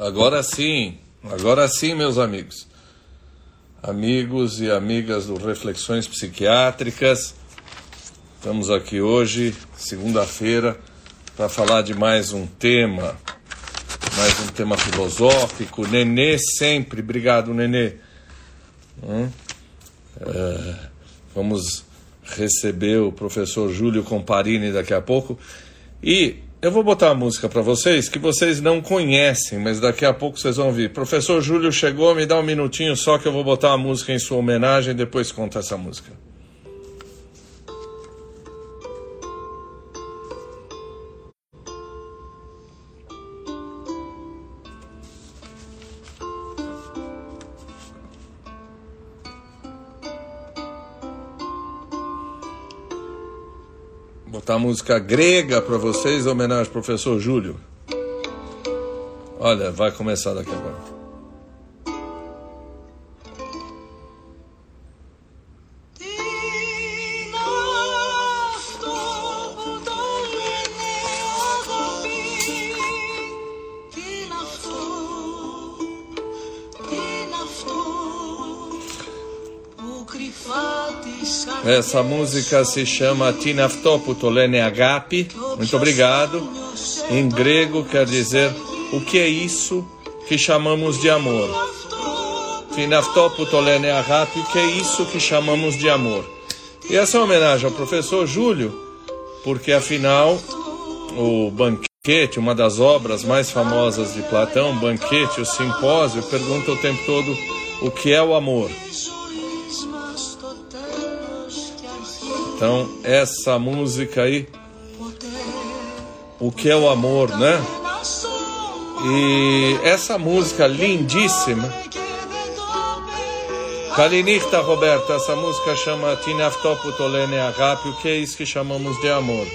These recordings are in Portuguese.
Agora sim, agora sim, meus amigos. Amigos e amigas do Reflexões Psiquiátricas, estamos aqui hoje, segunda-feira, para falar de mais um tema, mais um tema filosófico. Nenê sempre, obrigado, Nenê. Hum? É, vamos receber o professor Júlio Comparini daqui a pouco. E eu vou botar uma música para vocês que vocês não conhecem, mas daqui a pouco vocês vão ouvir. Professor Júlio chegou, me dá um minutinho só que eu vou botar uma música em sua homenagem depois conta essa música. Botar música grega para vocês, em homenagem ao professor Júlio. Olha, vai começar daqui agora. Essa música se chama Tinaftoputolene Agape. Muito obrigado. Em grego quer dizer o que é isso que chamamos de amor. Tinaftoputolene Agape, o que é isso que chamamos de amor. E essa é uma homenagem ao professor Júlio, porque afinal o banquete, uma das obras mais famosas de Platão, banquete, o simpósio, pergunta o tempo todo o que é o amor. Então, essa música aí, o que é o amor, né? E essa música lindíssima. Kalinirta Roberta, essa música chama Tinaftoputolene Agape, o que é isso que chamamos de amor?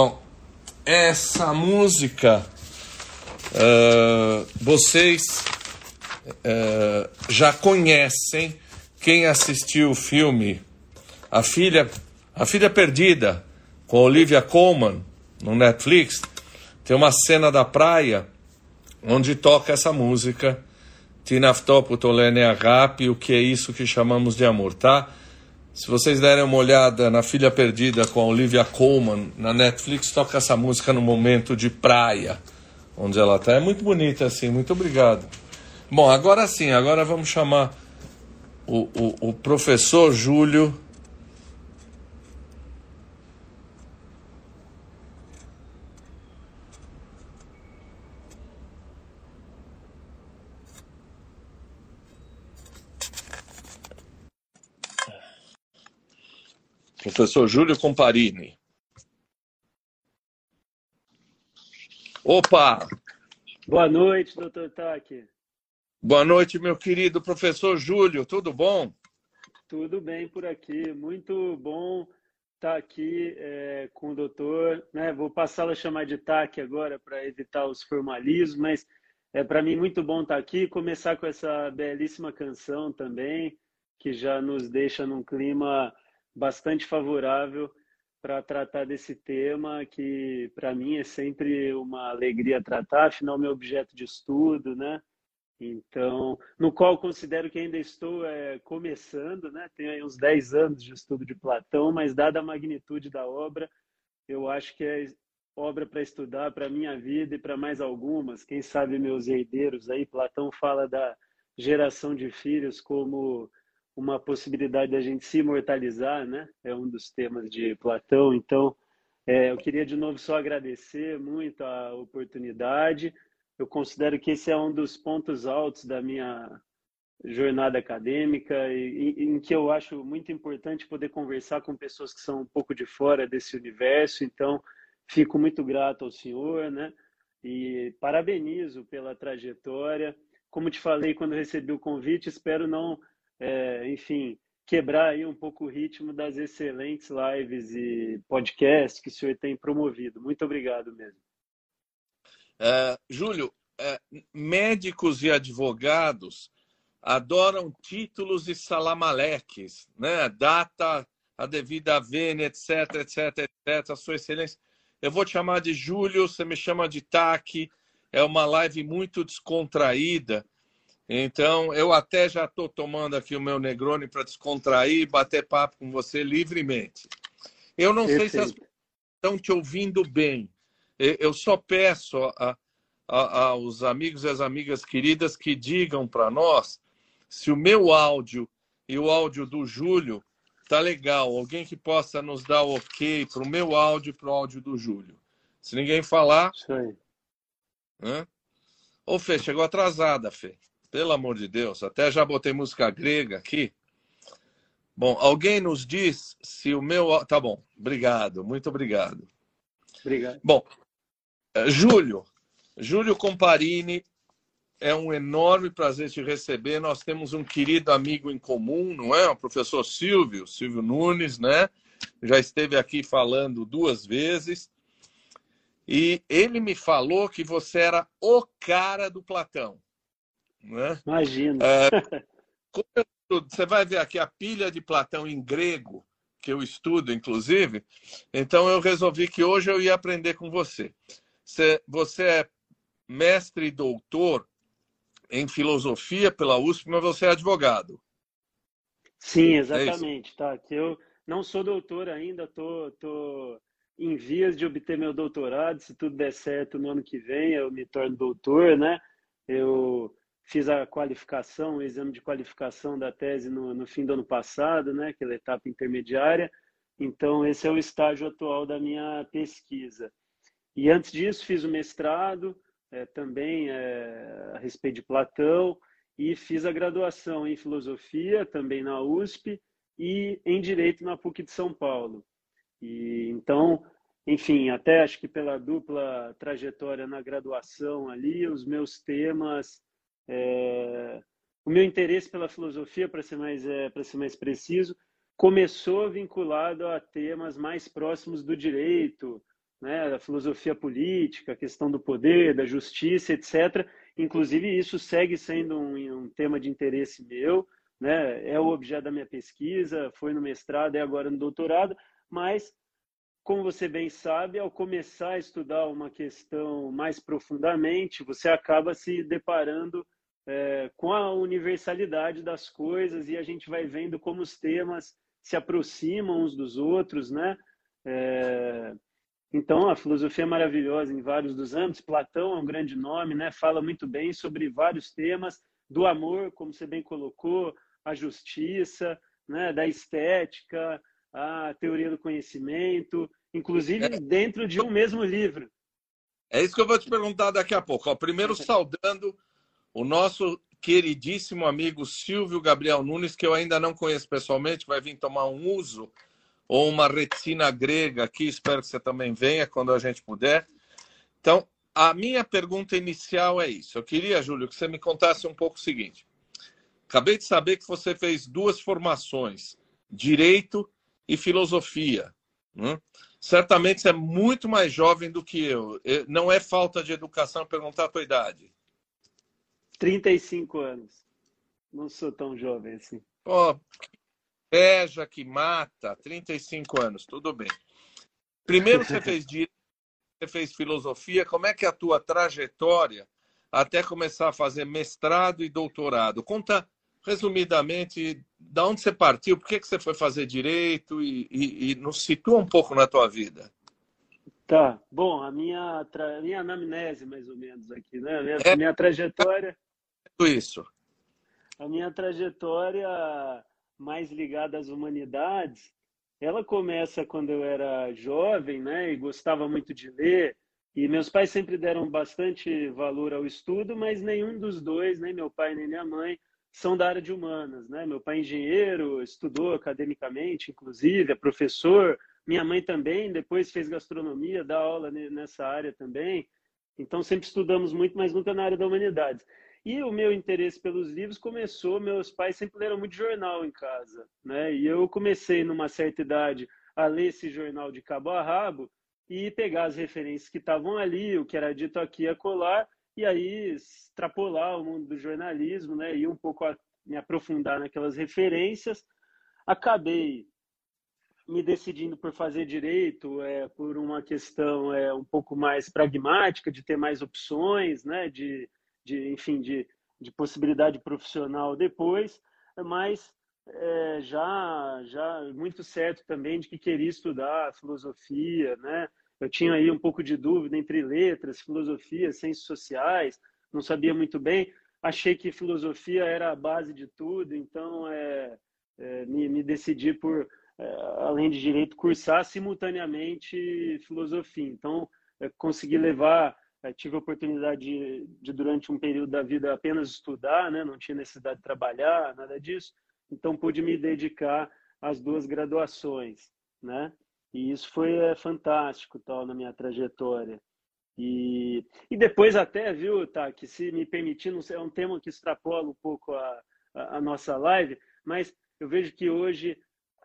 Bom, essa música uh, vocês uh, já conhecem quem assistiu o filme A Filha, A Filha Perdida com Olivia Colman no Netflix. Tem uma cena da praia onde toca essa música Tinaftoputolene Agape, o que é isso que chamamos de amor, tá? Se vocês derem uma olhada na Filha Perdida com a Olivia Colman na Netflix, toca essa música no momento de praia, onde ela está. É muito bonita assim, muito obrigado. Bom, agora sim, agora vamos chamar o, o, o professor Júlio Professor Júlio Comparini. Opa! Boa noite, doutor Taki. Boa noite, meu querido professor Júlio, tudo bom? Tudo bem por aqui, muito bom estar aqui é, com o doutor. Né? Vou passá-lo a chamar de TAC agora para evitar os formalismos, mas é para mim muito bom estar aqui começar com essa belíssima canção também, que já nos deixa num clima bastante favorável para tratar desse tema que para mim é sempre uma alegria tratar, afinal meu objeto de estudo, né? Então, no qual considero que ainda estou é, começando, né? Tenho aí uns 10 anos de estudo de Platão, mas dada a magnitude da obra, eu acho que é obra para estudar para minha vida e para mais algumas, quem sabe meus herdeiros aí, Platão fala da geração de filhos como uma possibilidade da gente se imortalizar, né? É um dos temas de Platão. Então, é, eu queria de novo só agradecer muito a oportunidade. Eu considero que esse é um dos pontos altos da minha jornada acadêmica e, em que eu acho muito importante poder conversar com pessoas que são um pouco de fora desse universo. Então, fico muito grato ao senhor, né? E parabenizo pela trajetória. Como te falei quando recebi o convite, espero não é, enfim, quebrar aí um pouco o ritmo das excelentes lives e podcasts que o senhor tem promovido. Muito obrigado mesmo. É, Júlio, é, médicos e advogados adoram títulos e salamaleques, né? Data a devida vênia, etc, etc, etc. Sua Excelência, eu vou te chamar de Júlio, você me chama de Taque. É uma live muito descontraída. Então, eu até já estou tomando aqui o meu Negroni para descontrair e bater papo com você livremente. Eu não Perfeito. sei se as pessoas estão te ouvindo bem. Eu só peço a, a, aos amigos e às amigas queridas que digam para nós se o meu áudio e o áudio do Júlio tá legal. Alguém que possa nos dar o ok para o meu áudio e para o áudio do Júlio. Se ninguém falar. Isso aí. Ô, Fê, chegou atrasada, Fê. Pelo amor de Deus. Até já botei música grega aqui. Bom, alguém nos diz se o meu. Tá bom, obrigado, muito obrigado. Obrigado. Bom, eh, Júlio, Júlio Comparini, é um enorme prazer te receber. Nós temos um querido amigo em comum, não é? O professor Silvio, Silvio Nunes, né? Já esteve aqui falando duas vezes. E ele me falou que você era o cara do Platão. Né? Imagina. É, você vai ver aqui a pilha de Platão em grego, que eu estudo, inclusive. Então eu resolvi que hoje eu ia aprender com você. Você, você é mestre e doutor em filosofia pela USP, mas você é advogado. Sim, é exatamente. É tá, que eu não sou doutor ainda, tô, tô em vias de obter meu doutorado. Se tudo der certo no ano que vem, eu me torno doutor, né? Eu fiz a qualificação, o exame de qualificação da tese no, no fim do ano passado, né? Aquela etapa intermediária. Então, esse é o estágio atual da minha pesquisa. E antes disso, fiz o mestrado, é, também é, a respeito de Platão e fiz a graduação em filosofia também na USP e em direito na PUC de São Paulo. E então, enfim, até acho que pela dupla trajetória na graduação ali, os meus temas, é, o meu interesse pela filosofia, para ser mais é, para ser mais preciso, começou vinculado a temas mais próximos do direito, né, da filosofia política, a questão do poder, da justiça, etc. Inclusive, isso segue sendo um, um, tema de interesse meu, né, é o objeto da minha pesquisa, foi no mestrado e agora no doutorado, mas, como você bem sabe, ao começar a estudar uma questão mais profundamente, você acaba se deparando é, com a universalidade das coisas e a gente vai vendo como os temas se aproximam uns dos outros, né? É, então, a filosofia é maravilhosa em vários dos âmbitos. Platão é um grande nome, né? Fala muito bem sobre vários temas do amor, como você bem colocou, a justiça, né? Da estética, a teoria do conhecimento, inclusive é. dentro de um mesmo livro. É isso que eu vou te perguntar daqui a pouco. Ó, primeiro, saudando o nosso queridíssimo amigo Silvio Gabriel Nunes, que eu ainda não conheço pessoalmente, vai vir tomar um uso ou uma retina grega aqui, espero que você também venha quando a gente puder. Então, a minha pergunta inicial é isso. Eu queria, Júlio, que você me contasse um pouco o seguinte. Acabei de saber que você fez duas formações, direito e filosofia. Né? Certamente você é muito mais jovem do que eu. Não é falta de educação perguntar a tua idade. 35 anos. Não sou tão jovem assim. Oh, inveja que mata, 35 anos, tudo bem. Primeiro você fez direito, você fez filosofia, como é que é a tua trajetória até começar a fazer mestrado e doutorado? Conta resumidamente da onde você partiu, por que, que você foi fazer direito e, e, e nos situa um pouco na tua vida. Tá, bom, a minha, tra... minha anamnese mais ou menos aqui, né? A minha, é... minha trajetória... Isso. A minha trajetória mais ligada às humanidades, ela começa quando eu era jovem, né, e gostava muito de ler. E meus pais sempre deram bastante valor ao estudo, mas nenhum dos dois, nem meu pai nem minha mãe, são da área de humanas, né? Meu pai é engenheiro, estudou academicamente, inclusive, é professor. Minha mãe também, depois fez gastronomia, dá aula nessa área também. Então sempre estudamos muito, mas nunca na área da humanidades. E o meu interesse pelos livros começou, meus pais sempre leram muito jornal em casa, né? E eu comecei numa certa idade a ler esse jornal de cabo a rabo e pegar as referências que estavam ali, o que era dito aqui a colar, e aí extrapolar o mundo do jornalismo, né, e um pouco a, me aprofundar naquelas referências. Acabei me decidindo por fazer direito é, por uma questão é, um pouco mais pragmática, de ter mais opções, né, de, de enfim, de, de possibilidade profissional depois, mas é, já já muito certo também de que queria estudar filosofia, né? Eu tinha aí um pouco de dúvida entre letras, filosofia, ciências sociais, não sabia muito bem. Achei que filosofia era a base de tudo, então é, é me, me, decidi por, é, além de direito, cursar simultaneamente filosofia. Então, é, consegui levar, é, tive a oportunidade de, de, durante um período da vida, apenas estudar, né? não tinha necessidade de trabalhar, nada disso. Então, pude me dedicar às duas graduações, né? E isso foi é, fantástico tal na minha trajetória. E, e depois até, viu, tá, que se me permitir, não sei, é um tema que extrapola um pouco a, a, a nossa live, mas eu vejo que hoje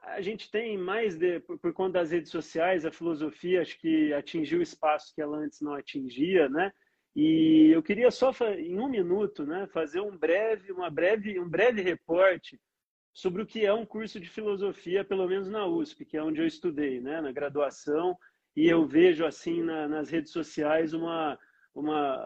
a gente tem mais de, por, por, conta das redes sociais, a filosofia acho que atingiu espaço que ela antes não atingia, né? E eu queria só em um minuto, né, fazer um breve, uma breve, um breve reporte sobre o que é um curso de filosofia, pelo menos na USP, que é onde eu estudei, né, na graduação, e eu vejo assim na, nas redes sociais uma, uma,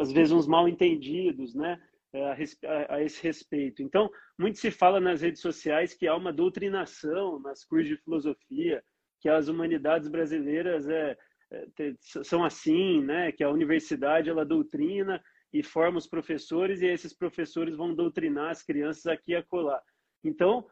às vezes uns mal entendidos, né, a, a, a, esse respeito. Então, muito se fala nas redes sociais que há uma doutrinação nas cursos de filosofia, que as humanidades brasileiras é, é, são assim, né, que a universidade ela doutrina e forma os professores e esses professores vão doutrinar as crianças aqui e acolá. Então,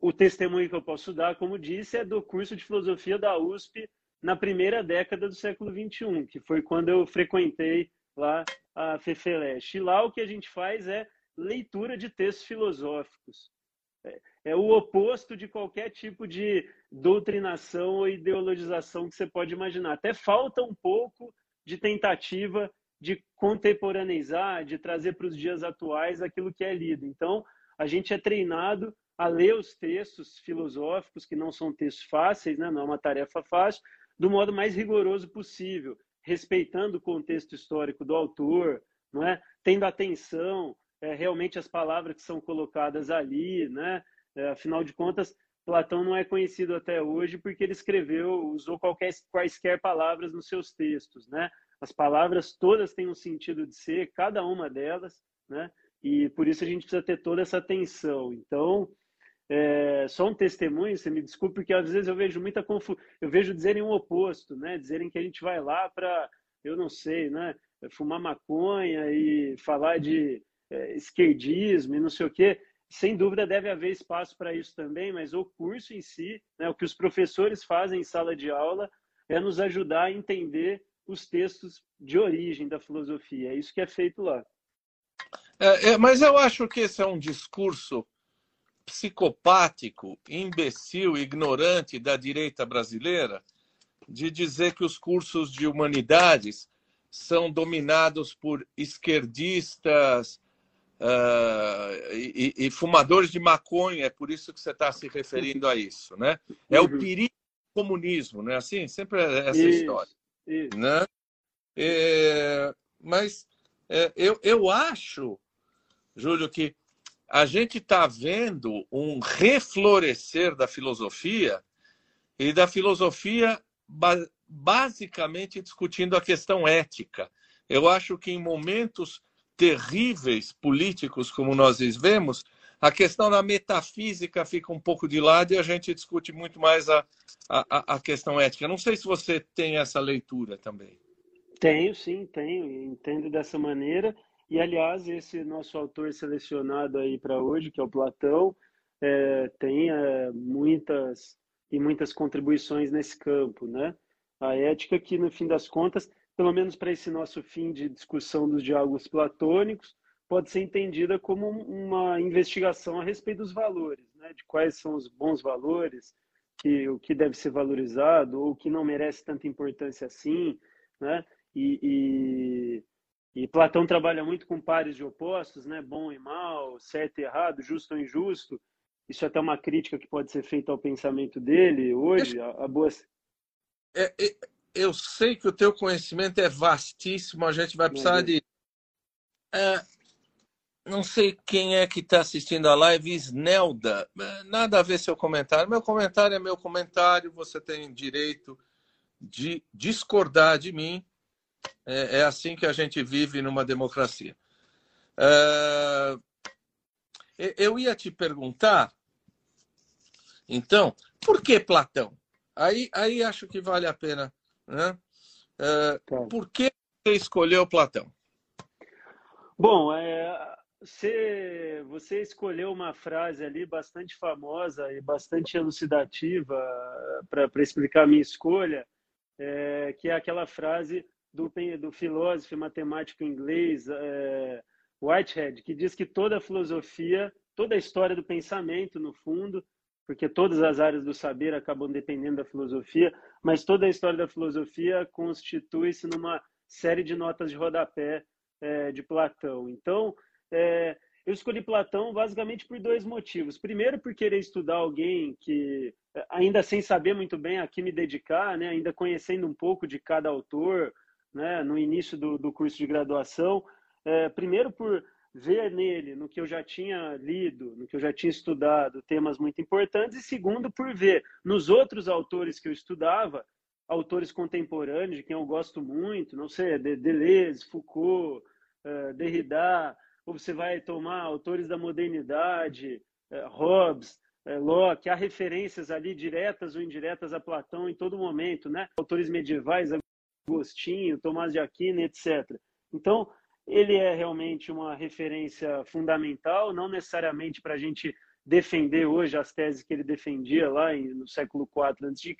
o testemunho que eu posso dar, como disse, é do curso de filosofia da USP na primeira década do século XXI, que foi quando eu frequentei lá a FEFELESH. E lá o que a gente faz é leitura de textos filosóficos. É, é o oposto de qualquer tipo de doutrinação ou ideologização que você pode imaginar. Até falta um pouco de tentativa de contemporaneizar, de trazer para os dias atuais aquilo que é lido. Então, a gente é treinado a ler os textos filosóficos, que não são textos fáceis, né? não é uma tarefa fácil, do modo mais rigoroso possível, respeitando o contexto histórico do autor, não é? tendo atenção é, realmente às palavras que são colocadas ali. Né? É, afinal de contas, Platão não é conhecido até hoje porque ele escreveu, usou qualquer, quaisquer palavras nos seus textos. Né? As palavras todas têm um sentido de ser, cada uma delas, né? e por isso a gente precisa ter toda essa atenção. Então, é, só um testemunho, você me desculpe, porque às vezes eu vejo muita confusão, eu vejo dizerem o oposto, né? Dizerem que a gente vai lá para, eu não sei, né? Fumar maconha e falar de é, esquerdismo e não sei o quê. Sem dúvida deve haver espaço para isso também, mas o curso em si, né, o que os professores fazem em sala de aula, é nos ajudar a entender os textos de origem da filosofia. É isso que é feito lá. É, é, mas eu acho que esse é um discurso psicopático, imbecil, ignorante da direita brasileira de dizer que os cursos de humanidades são dominados por esquerdistas uh, e, e, fumadores de maconha. É por isso que você está se referindo a isso, né? É o uhum. perigo do comunismo, não é assim? Sempre é essa isso, história, isso. né? É, mas é, eu, eu acho Júlio, que a gente está vendo um reflorescer da filosofia e da filosofia basicamente discutindo a questão ética. Eu acho que em momentos terríveis políticos como nós vivemos, a questão da metafísica fica um pouco de lado e a gente discute muito mais a, a, a questão ética. Não sei se você tem essa leitura também. Tenho, sim, tenho. Entendo dessa maneira. E, aliás, esse nosso autor selecionado aí para hoje, que é o Platão, é, tem é, muitas e muitas contribuições nesse campo, né? A ética que, no fim das contas, pelo menos para esse nosso fim de discussão dos diálogos platônicos, pode ser entendida como uma investigação a respeito dos valores, né? De quais são os bons valores, que o que deve ser valorizado ou o que não merece tanta importância assim, né? E, e, e Platão trabalha muito com pares de opostos, né? Bom e mal, certo e errado, justo ou injusto. Isso é até uma crítica que pode ser feita ao pensamento dele hoje, a, a boa... É, é, eu sei que o teu conhecimento é vastíssimo, a gente vai precisar de É, não sei quem é que está assistindo a live, Snelda. É, nada a ver seu comentário. Meu comentário é meu comentário. Você tem direito de discordar de mim. É, é assim que a gente vive numa democracia. É, eu ia te perguntar, então, por que Platão? Aí, aí acho que vale a pena. Né? É. Por que você escolheu Platão? Bom, é, você, você escolheu uma frase ali bastante famosa e bastante elucidativa para explicar a minha escolha, é, que é aquela frase do, do filósofo e matemático inglês é, Whitehead, que diz que toda filosofia, toda a história do pensamento, no fundo, porque todas as áreas do saber acabam dependendo da filosofia, mas toda a história da filosofia constitui-se numa série de notas de rodapé é, de Platão. Então, é, eu escolhi Platão basicamente por dois motivos. Primeiro, por querer estudar alguém que, ainda sem saber muito bem a que me dedicar, né, ainda conhecendo um pouco de cada autor, né, no início do, do curso de graduação. É, primeiro, por ver nele, no que eu já tinha lido, no que eu já tinha estudado, temas muito importantes, e segundo, por ver nos outros autores que eu estudava, autores contemporâneos, de quem eu gosto muito, não sei, Deleuze, Foucault, uh, Derrida, ou você vai tomar autores da modernidade, uh, Hobbes, Locke, há referências ali diretas ou indiretas a Platão em todo momento, né? Autores medievais, Agostinho, Tomás de Aquino, etc. Então, ele é realmente uma referência fundamental, não necessariamente para a gente defender hoje as teses que ele defendia lá no século IV a.C.,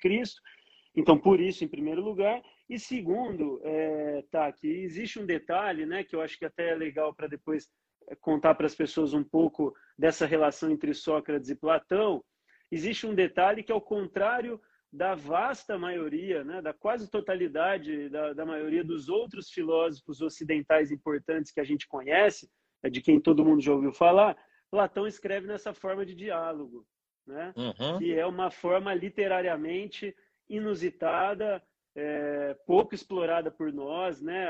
então, por isso, em primeiro lugar. E segundo, é, tá, que existe um detalhe, né, que eu acho que até é legal para depois é, contar para as pessoas um pouco dessa relação entre Sócrates e Platão. Existe um detalhe que, ao contrário da vasta maioria, né, da quase totalidade da, da maioria dos outros filósofos ocidentais importantes que a gente conhece, é de quem todo mundo já ouviu falar, Platão escreve nessa forma de diálogo, né? Uhum. que é uma forma literariamente inusitada, é, pouco explorada por nós, né?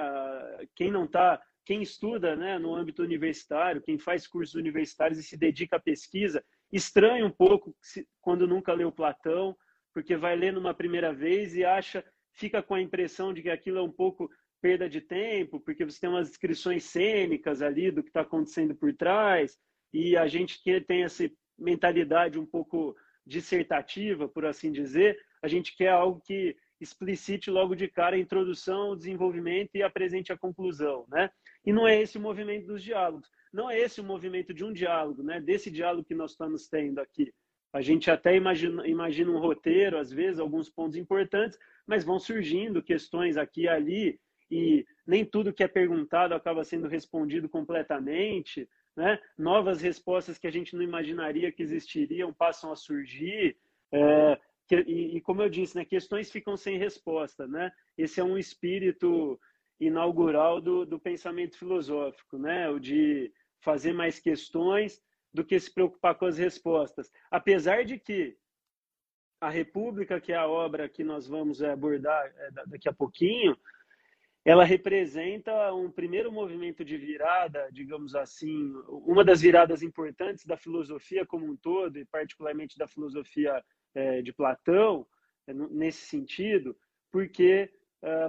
Quem não está, quem estuda, né, no âmbito universitário, quem faz cursos universitários e se dedica à pesquisa, estranha um pouco quando nunca leu Platão, porque vai ler numa primeira vez e acha, fica com a impressão de que aquilo é um pouco perda de tempo, porque você tem umas descrições cênicas ali do que está acontecendo por trás, e a gente que tem essa mentalidade um pouco dissertativa, por assim dizer, a gente quer algo que explicite logo de cara a introdução, o desenvolvimento e apresente a conclusão, né? E não é esse o movimento dos diálogos. Não é esse o movimento de um diálogo, né? Desse diálogo que nós estamos tendo aqui. A gente até imagina, imagina um roteiro, às vezes, alguns pontos importantes, mas vão surgindo questões aqui e ali, e nem tudo que é perguntado acaba sendo respondido completamente, né? Novas respostas que a gente não imaginaria que existiriam passam a surgir. É, e, e, como eu disse, né, questões ficam sem resposta, né? Esse é um espírito inaugural do, do pensamento filosófico, né? O de fazer mais questões do que se preocupar com as respostas. Apesar de que a República, que é a obra que nós vamos abordar é, daqui a pouquinho, ela representa um primeiro movimento de virada, digamos assim, uma das viradas importantes da filosofia como um todo, e particularmente da filosofia é, de Platão, nesse sentido, porque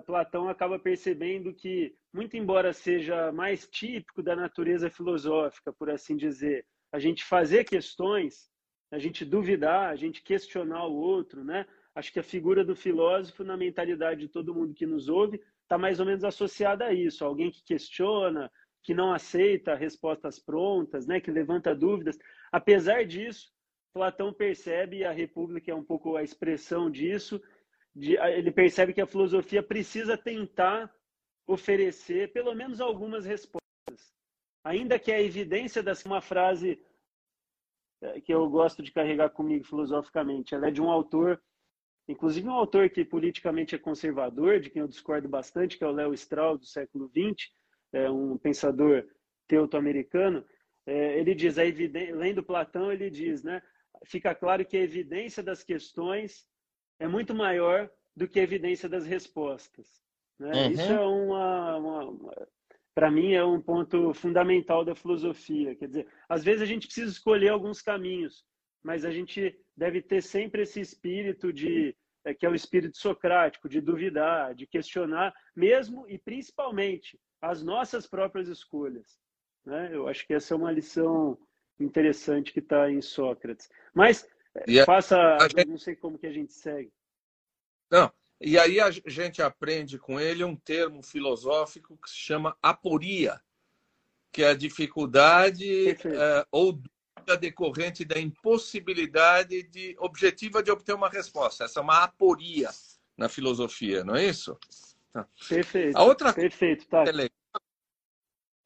Platão acaba percebendo que, muito embora seja mais típico da natureza filosófica, por assim dizer, a gente fazer questões, a gente duvidar, a gente questionar o outro, né? Acho que a figura do filósofo na mentalidade de todo mundo que nos ouve está mais ou menos associada a isso, alguém que questiona, que não aceita respostas prontas, né? Que levanta dúvidas. Apesar disso, Platão percebe, e a República é um pouco a expressão disso, de, ele percebe que a filosofia precisa tentar oferecer pelo menos algumas respostas. Ainda que a evidência dessa uma frase é, que eu gosto de carregar comigo filosoficamente, ela é de um autor, inclusive um autor que politicamente é conservador, de quem eu discordo bastante, que é o Léo Strauss, do século XX, é um pensador teuto-americano. É, ele diz, a evidência, lendo Platão, ele diz, né, fica claro que a evidência das questões é muito maior do que a evidência das respostas. Né? Uhum. Isso é uma, uma, para mim é um ponto fundamental da filosofia. Quer dizer, às vezes a gente precisa escolher alguns caminhos, mas a gente deve ter sempre esse espírito de é, que é o espírito socrático, de duvidar, de questionar, mesmo e principalmente as nossas próprias escolhas. Né? Eu acho que essa é uma lição interessante que está em Sócrates. Mas e faça, a, gente... não sei como que a gente segue. Não, e aí a gente aprende com ele um termo filosófico que se chama aporia, que é a dificuldade é, ou dúvida decorrente da impossibilidade de objetiva de obter uma resposta. Essa é uma aporia na filosofia, não é isso? Tá. Perfeito. A outra Perfeito, tá. É,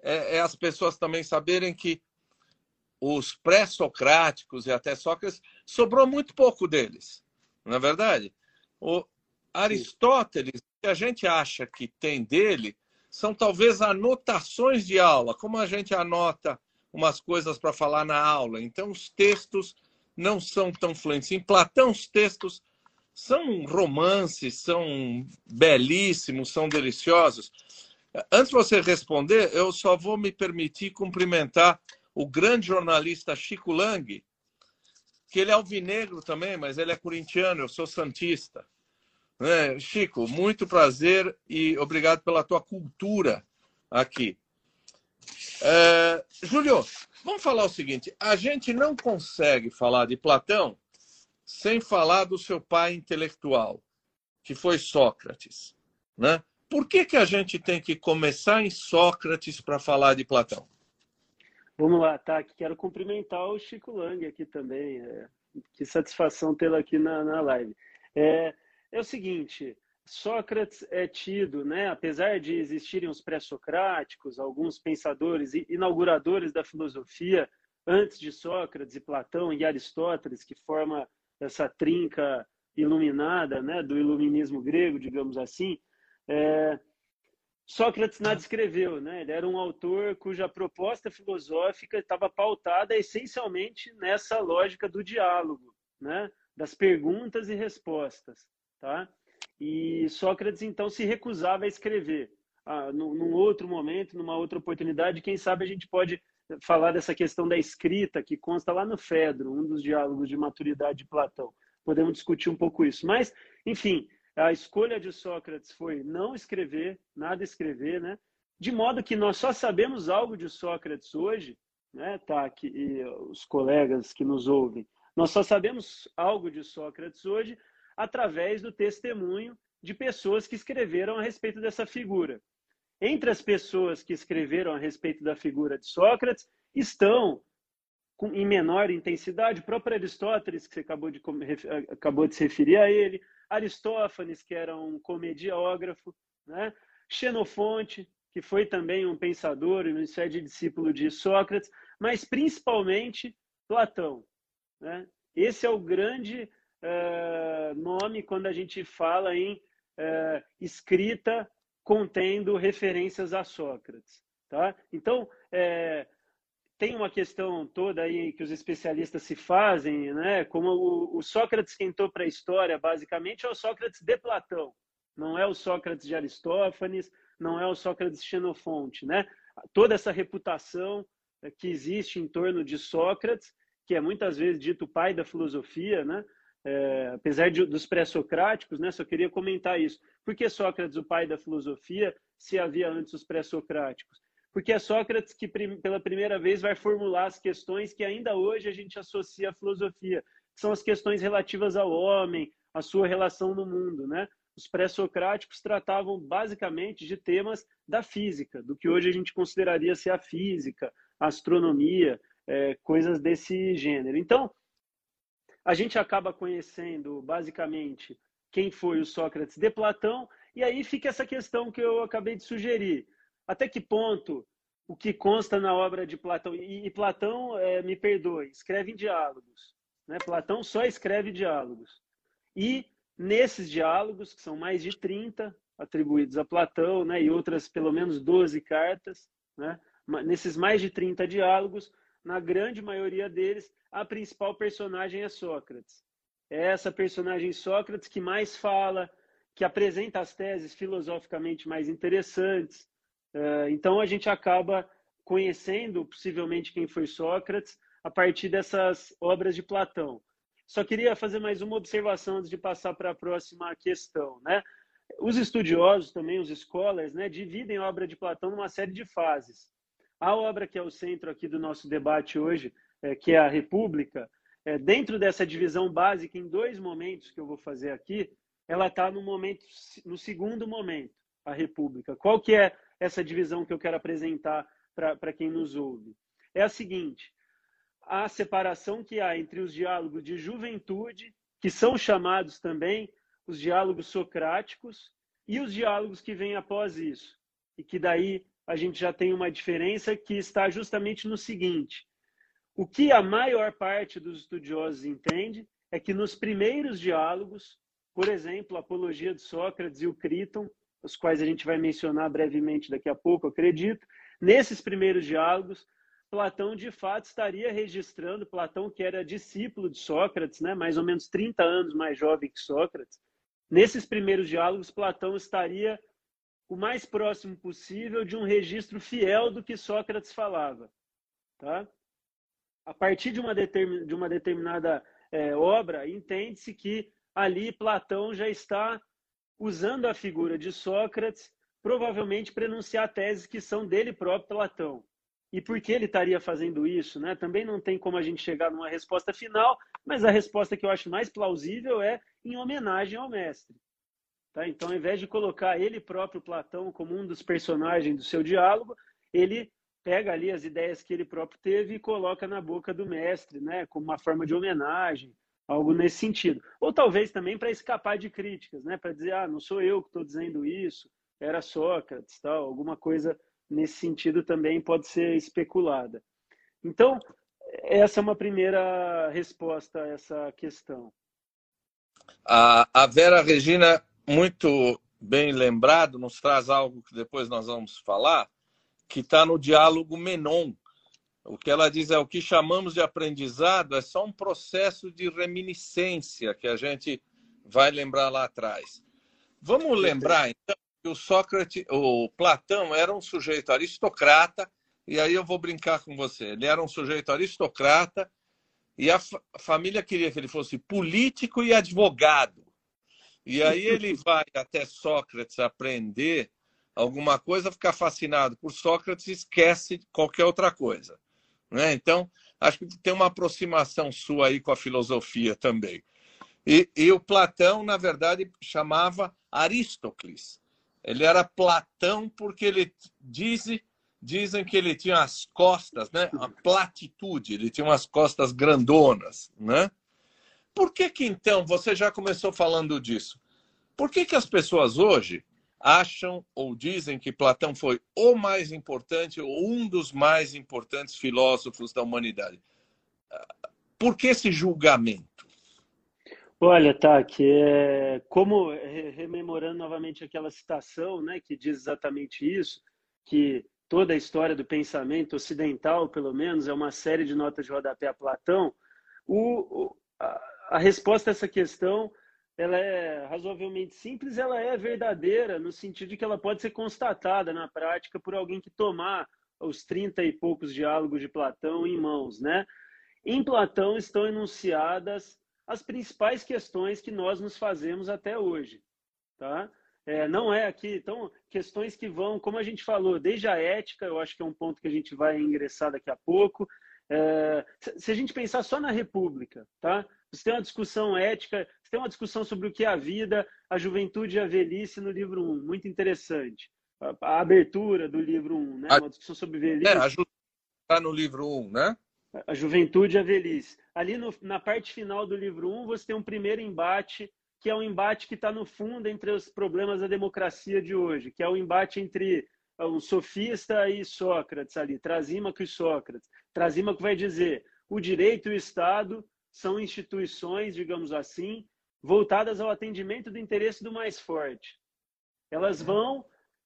é, é as pessoas também saberem que os pré-socráticos e até Sócrates sobrou muito pouco deles, não é verdade? O, Aristóteles, o que a gente acha que tem dele, são talvez anotações de aula, como a gente anota umas coisas para falar na aula. Então, os textos não são tão fluentes. Em Platão, os textos são romances, são belíssimos, são deliciosos. Antes de você responder, eu só vou me permitir cumprimentar o grande jornalista Chico Lang, que ele é alvinegro também, mas ele é corintiano, eu sou santista. É, Chico, muito prazer e obrigado pela tua cultura aqui. É, Júlio, vamos falar o seguinte: a gente não consegue falar de Platão sem falar do seu pai intelectual, que foi Sócrates. Né? Por que, que a gente tem que começar em Sócrates para falar de Platão? Vamos lá, tá? Quero cumprimentar o Chico Lang aqui também. É, que satisfação tê-lo aqui na, na live. É, é o seguinte, Sócrates é tido, né, apesar de existirem os pré-socráticos, alguns pensadores e inauguradores da filosofia antes de Sócrates e Platão e Aristóteles, que forma essa trinca iluminada, né, do iluminismo grego, digamos assim, é, Sócrates nada escreveu, né? Ele era um autor cuja proposta filosófica estava pautada essencialmente nessa lógica do diálogo, né? Das perguntas e respostas. Tá? E Sócrates, então, se recusava a escrever. Ah, num, num outro momento, numa outra oportunidade, quem sabe a gente pode falar dessa questão da escrita, que consta lá no Fedro, um dos diálogos de maturidade de Platão. Podemos discutir um pouco isso. Mas, enfim, a escolha de Sócrates foi não escrever, nada escrever, né? De modo que nós só sabemos algo de Sócrates hoje, né, tá, e os colegas que nos ouvem, nós só sabemos algo de Sócrates hoje através do testemunho de pessoas que escreveram a respeito dessa figura. Entre as pessoas que escreveram a respeito da figura de Sócrates estão, em menor intensidade, o próprio Aristóteles, que você acabou de, acabou de se referir a ele, Aristófanes, que era um comediógrafo, né? Xenofonte, que foi também um pensador e um é discípulo de Sócrates, mas principalmente Platão. Né? Esse é o grande uh, nome quando a gente fala em uh, escrita contendo referências a Sócrates. Tá? Então, é, tem uma questão toda aí que os especialistas se fazem, né? como o, o Sócrates que entrou para a história, basicamente, é o Sócrates de Platão, não é o Sócrates de Aristófanes, não é o Sócrates de Xenofonte. Né? Toda essa reputação que existe em torno de Sócrates, que é muitas vezes dito pai da filosofia, né? É, apesar de, dos pré-socráticos, né, só queria comentar isso. Por que Sócrates, o pai da filosofia, se havia antes os pré-socráticos? Porque é Sócrates que, pela primeira vez, vai formular as questões que ainda hoje a gente associa à filosofia, que são as questões relativas ao homem, à sua relação no mundo. Né? Os pré-socráticos tratavam basicamente de temas da física, do que hoje a gente consideraria ser a física, a astronomia, é, coisas desse gênero. Então, a gente acaba conhecendo basicamente quem foi o Sócrates de Platão, e aí fica essa questão que eu acabei de sugerir. Até que ponto o que consta na obra de Platão, e, e Platão, é, me perdoe, escreve em diálogos. Né? Platão só escreve diálogos. E nesses diálogos, que são mais de 30 atribuídos a Platão, né? e outras pelo menos 12 cartas, né? nesses mais de 30 diálogos, na grande maioria deles, a principal personagem é Sócrates. É essa personagem Sócrates que mais fala, que apresenta as teses filosoficamente mais interessantes, Uh, então a gente acaba conhecendo possivelmente quem foi Sócrates a partir dessas obras de Platão. Só queria fazer mais uma observação antes de passar para a próxima questão, né? Os estudiosos também, os scholars, né, dividem a obra de Platão numa série de fases. A obra que é o centro aqui do nosso debate hoje, é, que é a República, é, dentro dessa divisão básica, em dois momentos que eu vou fazer aqui, ela está no momento, no segundo momento, a República. Qual que é essa divisão que eu quero apresentar para quem nos ouve? É a seguinte: a separação que há entre os diálogos de juventude, que são chamados também os diálogos socráticos, e os diálogos que vêm após isso. E que daí a gente já tem uma diferença que está justamente no seguinte: o que a maior parte dos estudiosos entende é que nos primeiros diálogos, por exemplo, a Apologia de Sócrates e o Críton, os quais a gente vai mencionar brevemente daqui a pouco, acredito, nesses primeiros diálogos, Platão de fato estaria registrando, Platão que era discípulo de Sócrates, né, mais ou menos 30 anos mais jovem que Sócrates, nesses primeiros diálogos, Platão estaria o mais próximo possível de um registro fiel do que Sócrates falava. Tá? A partir de uma, determin, de uma determinada é, obra, entende-se que ali Platão já está usando a figura de Sócrates, provavelmente para enunciar teses que são dele próprio, Platão. E por que ele estaria fazendo isso? Né? Também não tem como a gente chegar numa resposta final, mas a resposta que eu acho mais plausível é em homenagem ao mestre. Tá? Então, ao invés de colocar ele próprio, Platão, como um dos personagens do seu diálogo, ele pega ali as ideias que ele próprio teve e coloca na boca do mestre, né, como uma forma de homenagem, algo nesse sentido. Ou talvez também para escapar de críticas, né, para dizer, ah, não sou eu que estou dizendo isso, era Sócrates, tal, alguma coisa nesse sentido também pode ser especulada. Então, essa é uma primeira resposta a essa questão. A, a Vera Regina, muito bem lembrado, nos traz algo que depois nós vamos falar, que está no diálogo Menon. O que ela diz é o que chamamos de aprendizado é só um processo de reminiscência que a gente vai lembrar lá atrás. Vamos lembrar então que o Sócrates, o Platão era um sujeito aristocrata e aí eu vou brincar com você. Ele era um sujeito aristocrata e a, a família queria que ele fosse político e advogado. E aí ele vai até Sócrates aprender alguma coisa, ficar fascinado por Sócrates e esquece qualquer outra coisa. Né? Então, acho que tem uma aproximação sua aí com a filosofia também. E, e o Platão, na verdade, chamava Aristócles. Ele era Platão porque ele diz, dizem que ele tinha as costas, né? a platitude, ele tinha umas costas grandonas. Né? Por que que então, você já começou falando disso, por que, que as pessoas hoje acham ou dizem que Platão foi o mais importante ou um dos mais importantes filósofos da humanidade. Por que esse julgamento? Olha, tá, que é como rememorando novamente aquela citação, né, que diz exatamente isso, que toda a história do pensamento ocidental, pelo menos, é uma série de notas de rodapé a Platão. O, a, a resposta a essa questão ela é razoavelmente simples, ela é verdadeira no sentido de que ela pode ser constatada na prática por alguém que tomar os 30 e poucos diálogos de Platão em mãos, né? Em Platão estão enunciadas as principais questões que nós nos fazemos até hoje, tá? É, não é aqui, então, questões que vão, como a gente falou, desde a ética, eu acho que é um ponto que a gente vai ingressar daqui a pouco. É, se a gente pensar só na República, tá? Você tem uma discussão ética, você tem uma discussão sobre o que é a vida, a juventude e a velhice no livro 1, muito interessante. A, a abertura do livro 1, né? Uma discussão sobre velhice. É, a ju... está no livro 1, né? A juventude e a velhice. Ali no, na parte final do livro 1, você tem um primeiro embate, que é um embate que está no fundo entre os problemas da democracia de hoje, que é o embate entre um sofista e Sócrates ali, Trasímaco e Sócrates. Trasímaco vai dizer o direito e o Estado são instituições, digamos assim, voltadas ao atendimento do interesse do mais forte. Elas uhum. vão,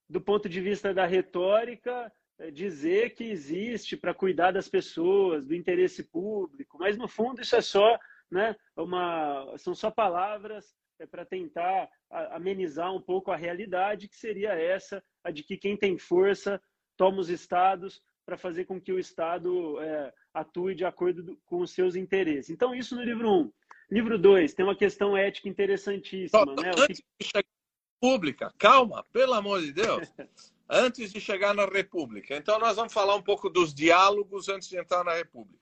do ponto de vista da retórica, eh, dizer que existe para cuidar das pessoas, do interesse público, mas no fundo isso é só, né, uma, são só palavras é para tentar amenizar um pouco a realidade, que seria essa, a de que quem tem força toma os estados para fazer com que o Estado é, atue de acordo com os seus interesses. Então, isso no livro 1. Um. Livro 2, tem uma questão ética interessantíssima. Só, né? Antes que... de chegar na República, calma, pelo amor de Deus. antes de chegar na República. Então, nós vamos falar um pouco dos diálogos antes de entrar na República.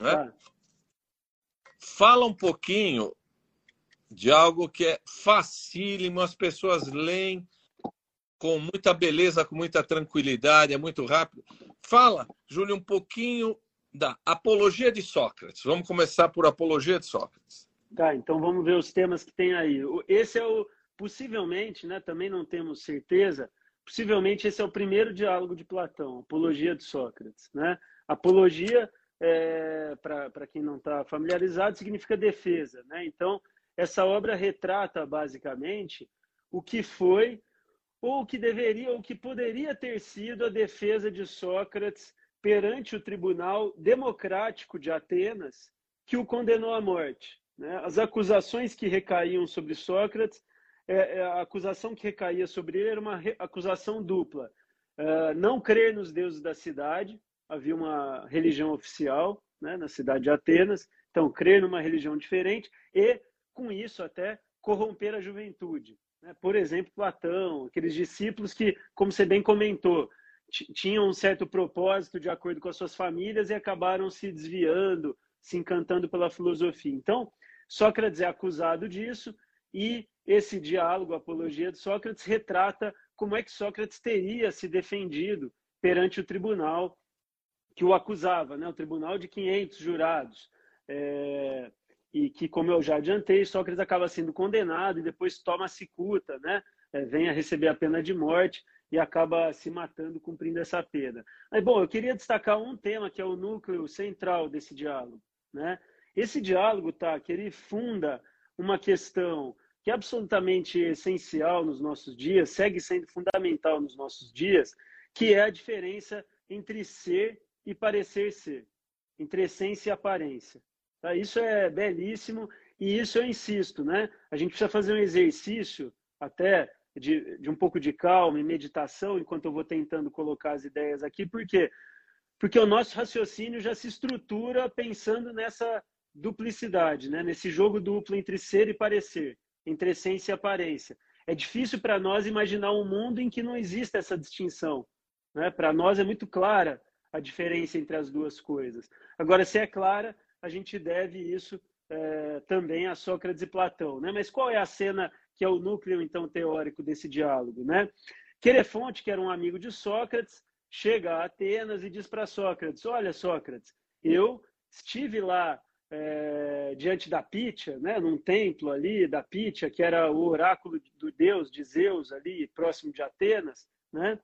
Né? Ah. Fala um pouquinho de algo que é facílimo, as pessoas leem com muita beleza, com muita tranquilidade, é muito rápido. Fala, Júlio, um pouquinho da Apologia de Sócrates. Vamos começar por Apologia de Sócrates. Tá, então vamos ver os temas que tem aí. Esse é o, possivelmente, né, também não temos certeza, possivelmente esse é o primeiro diálogo de Platão, Apologia de Sócrates. Né? Apologia, é, para quem não está familiarizado, significa defesa. Né? Então, essa obra retrata basicamente o que foi ou o que deveria ou o que poderia ter sido a defesa de Sócrates perante o tribunal democrático de Atenas que o condenou à morte. Né? As acusações que recaíam sobre Sócrates, é, é, a acusação que recaía sobre ele era uma acusação dupla. É, não crer nos deuses da cidade, havia uma religião oficial né, na cidade de Atenas, então crer numa religião diferente e com isso até corromper a juventude. Né? Por exemplo, Platão, aqueles discípulos que, como você bem comentou, tinham um certo propósito de acordo com as suas famílias e acabaram se desviando, se encantando pela filosofia. Então, Sócrates é acusado disso e esse diálogo, a apologia de Sócrates, retrata como é que Sócrates teria se defendido perante o tribunal que o acusava, né? o tribunal de 500 jurados. É e que, como eu já adiantei, Sócrates acaba sendo condenado e depois toma a cicuta, né? É, vem a receber a pena de morte e acaba se matando cumprindo essa pena. Mas, bom, eu queria destacar um tema que é o núcleo central desse diálogo, né? Esse diálogo, tá, que ele funda uma questão que é absolutamente essencial nos nossos dias, segue sendo fundamental nos nossos dias, que é a diferença entre ser e parecer ser, entre essência e aparência. Tá? Isso é belíssimo e isso eu insisto, né? A gente precisa fazer um exercício até de, de um pouco de calma e meditação enquanto eu vou tentando colocar as ideias aqui, por quê? Porque o nosso raciocínio já se estrutura pensando nessa duplicidade, né? nesse jogo duplo entre ser e parecer, entre essência e aparência. É difícil para nós imaginar um mundo em que não exista essa distinção. Né? Para nós é muito clara a diferença entre as duas coisas. Agora, se é clara, a gente deve isso é, também a Sócrates e Platão. Né? Mas qual é a cena que é o núcleo, então, teórico desse diálogo? Né? Querefonte, que era um amigo de Sócrates, chega a Atenas e diz para Sócrates: Olha, Sócrates, eu estive lá é, diante da Pítia, né, num templo ali da Pítia, que era o oráculo do deus de Zeus ali, próximo de Atenas, né?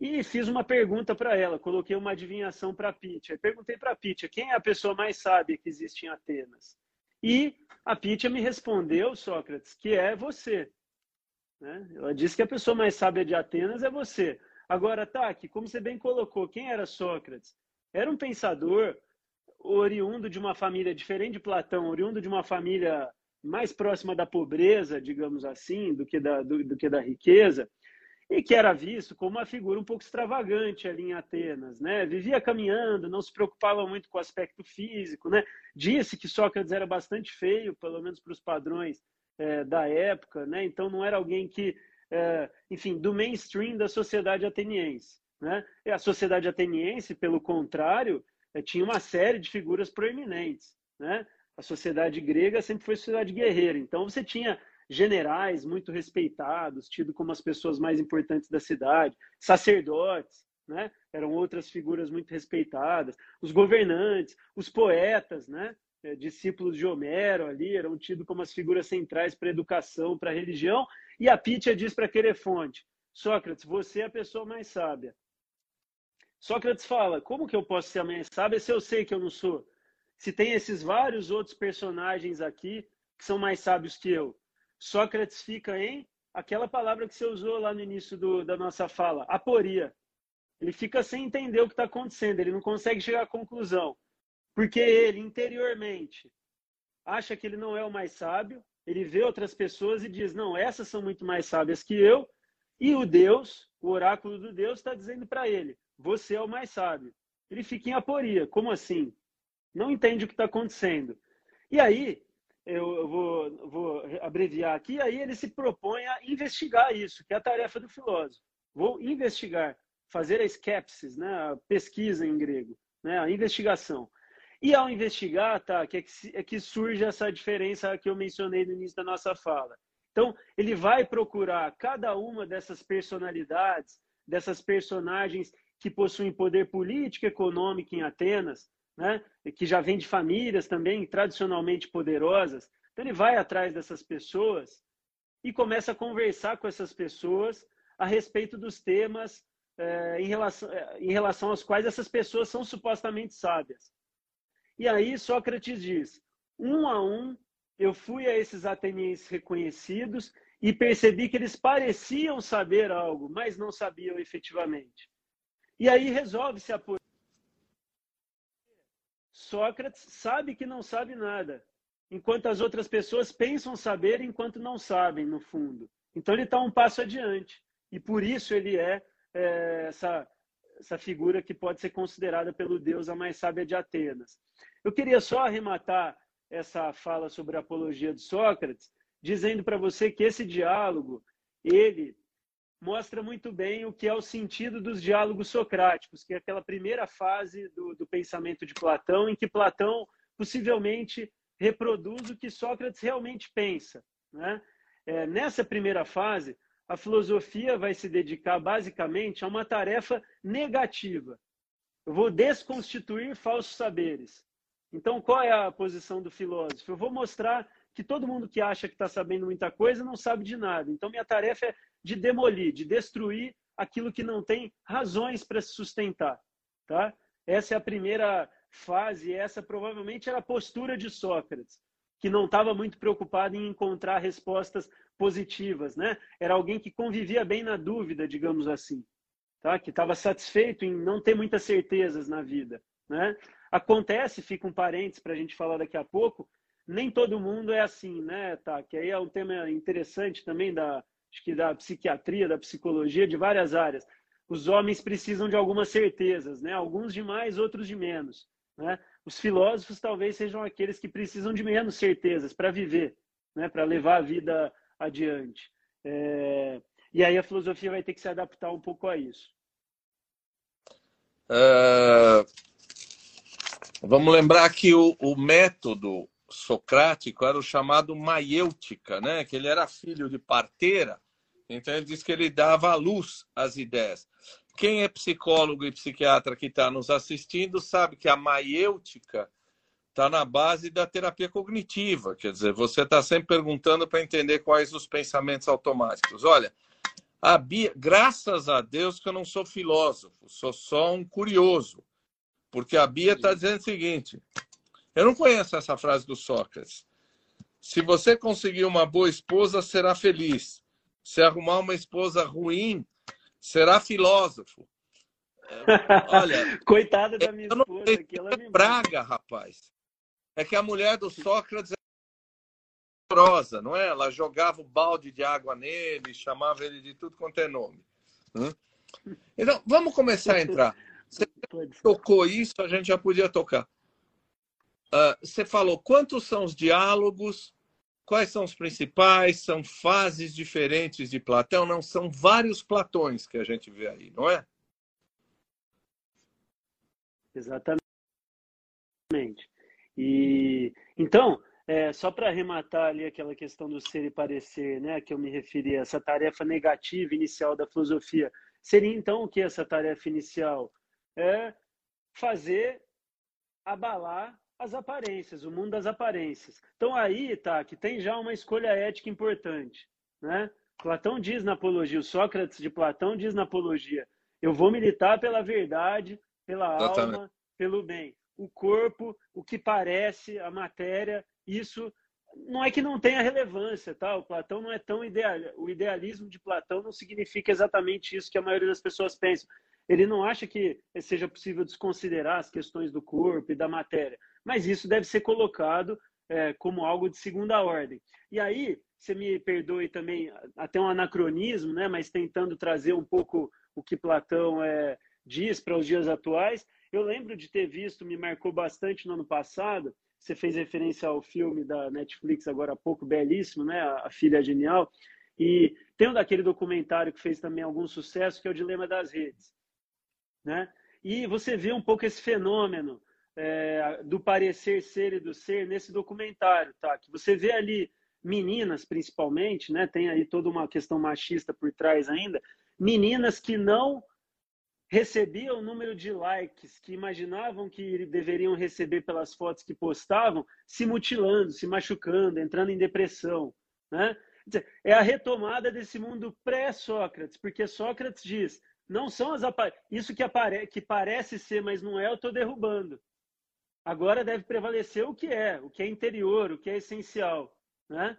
E fiz uma pergunta para ela, coloquei uma adivinhação para a Pitia. Perguntei para a Pitia quem é a pessoa mais sábia que existe em Atenas. E a Pitia me respondeu, Sócrates, que é você. Né? Ela disse que a pessoa mais sábia de Atenas é você. Agora, Taki, como você bem colocou, quem era Sócrates? Era um pensador oriundo de uma família diferente de Platão, oriundo de uma família mais próxima da pobreza, digamos assim, do que da, do, do que da riqueza e que era visto como uma figura um pouco extravagante ali em Atenas, né? Vivia caminhando, não se preocupava muito com o aspecto físico, né? Disse que Sócrates era bastante feio, pelo menos para os padrões é, da época, né? Então não era alguém que, é, enfim, do mainstream da sociedade ateniense, né? E a sociedade ateniense, pelo contrário, é, tinha uma série de figuras proeminentes, né? A sociedade grega sempre foi sociedade guerreira, então você tinha generais muito respeitados, tido como as pessoas mais importantes da cidade, sacerdotes, né? Eram outras figuras muito respeitadas, os governantes, os poetas, né? É, discípulos de Homero ali eram tidos como as figuras centrais para a educação, para a religião. E a Pítia diz para Querefonte: Sócrates, você é a pessoa mais sábia. Sócrates fala: como que eu posso ser a mais sábia se eu sei que eu não sou? Se tem esses vários outros personagens aqui que são mais sábios que eu. Sócrates fica em aquela palavra que você usou lá no início do, da nossa fala, aporia. Ele fica sem entender o que está acontecendo, ele não consegue chegar à conclusão. Porque ele, interiormente, acha que ele não é o mais sábio, ele vê outras pessoas e diz: não, essas são muito mais sábias que eu, e o Deus, o oráculo do Deus, está dizendo para ele: você é o mais sábio. Ele fica em aporia. Como assim? Não entende o que está acontecendo. E aí, eu vou, vou abreviar aqui, aí ele se propõe a investigar isso, que é a tarefa do filósofo. Vou investigar, fazer a skepsis, né, a pesquisa em grego, né, a investigação. E ao investigar, tá, que é, que, é que surge essa diferença que eu mencionei no início da nossa fala. Então, ele vai procurar cada uma dessas personalidades, dessas personagens que possuem poder político econômico em Atenas, né? que já vem de famílias também tradicionalmente poderosas. Então ele vai atrás dessas pessoas e começa a conversar com essas pessoas a respeito dos temas é, em, relação, é, em relação aos quais essas pessoas são supostamente sábias. E aí Sócrates diz: um a um, eu fui a esses atenienses reconhecidos e percebi que eles pareciam saber algo, mas não sabiam efetivamente. E aí resolve-se a Sócrates sabe que não sabe nada, enquanto as outras pessoas pensam saber enquanto não sabem, no fundo. Então ele está um passo adiante. E por isso ele é, é essa, essa figura que pode ser considerada pelo Deus a mais sábia de Atenas. Eu queria só arrematar essa fala sobre a apologia de Sócrates, dizendo para você que esse diálogo, ele mostra muito bem o que é o sentido dos diálogos socráticos, que é aquela primeira fase do, do pensamento de Platão, em que Platão possivelmente reproduz o que Sócrates realmente pensa. Né? É, nessa primeira fase, a filosofia vai se dedicar basicamente a uma tarefa negativa. Eu vou desconstituir falsos saberes. Então, qual é a posição do filósofo? Eu vou mostrar que todo mundo que acha que está sabendo muita coisa não sabe de nada. Então, minha tarefa é de demolir, de destruir aquilo que não tem razões para se sustentar. Tá? Essa é a primeira fase, essa provavelmente era a postura de Sócrates, que não estava muito preocupado em encontrar respostas positivas. Né? Era alguém que convivia bem na dúvida, digamos assim, tá? que estava satisfeito em não ter muitas certezas na vida. Né? Acontece, fica um parênteses para a gente falar daqui a pouco, nem todo mundo é assim, né, tá? Que aí é um tema interessante também da, acho que da psiquiatria, da psicologia, de várias áreas. Os homens precisam de algumas certezas, né? Alguns de mais, outros de menos, né? Os filósofos talvez sejam aqueles que precisam de menos certezas para viver, né? Para levar a vida adiante. É... E aí a filosofia vai ter que se adaptar um pouco a isso. Uh, vamos lembrar que o, o método socrático era o chamado maiêutica, né? que ele era filho de parteira, então ele diz que ele dava à luz as ideias. Quem é psicólogo e psiquiatra que está nos assistindo sabe que a maiêutica está na base da terapia cognitiva, quer dizer, você está sempre perguntando para entender quais os pensamentos automáticos. Olha, a Bia, graças a Deus que eu não sou filósofo, sou só um curioso, porque a Bia está dizendo o seguinte: eu não conheço essa frase do Sócrates. Se você conseguir uma boa esposa, será feliz. Se arrumar uma esposa ruim, será filósofo. Olha, coitada da minha esposa, sei, que ela é praga, rapaz. É que a mulher do Sócrates é prosa, não é? Ela jogava o balde de água nele, chamava ele de tudo quanto é nome. Então, vamos começar a entrar. Você tocou isso, a gente já podia tocar. Uh, você falou quantos são os diálogos, quais são os principais, são fases diferentes de Platão, não são vários Platões que a gente vê aí, não é? Exatamente. E então, é, só para arrematar ali aquela questão do ser e parecer, né, que eu me referi, essa tarefa negativa inicial da filosofia, seria então o que essa tarefa inicial? É fazer abalar as aparências, o mundo das aparências. Então aí, tá, que tem já uma escolha ética importante, né? Platão diz na apologia, o Sócrates de Platão diz na apologia, eu vou militar pela verdade, pela Exatamente. alma, pelo bem. O corpo, o que parece, a matéria, isso não é que não tenha relevância, tá? O Platão não é tão ideal, o idealismo de Platão não significa exatamente isso que a maioria das pessoas pensa. Ele não acha que seja possível desconsiderar as questões do corpo e da matéria mas isso deve ser colocado é, como algo de segunda ordem. E aí, você me perdoe também, até um anacronismo, né, mas tentando trazer um pouco o que Platão é, diz para os dias atuais. Eu lembro de ter visto, me marcou bastante no ano passado, você fez referência ao filme da Netflix agora há pouco, belíssimo, né? A Filha Genial. E tem um daquele documentário que fez também algum sucesso, que é o Dilema das Redes. Né? E você vê um pouco esse fenômeno é, do parecer ser e do ser nesse documentário, tá? Que você vê ali meninas, principalmente, né? Tem aí toda uma questão machista por trás ainda. Meninas que não recebiam o número de likes que imaginavam que deveriam receber pelas fotos que postavam, se mutilando, se machucando, entrando em depressão. Né? É a retomada desse mundo pré-Sócrates, porque Sócrates diz: não são as isso que, apare... que parece ser, mas não é, eu estou derrubando. Agora deve prevalecer o que é, o que é interior, o que é essencial. Né?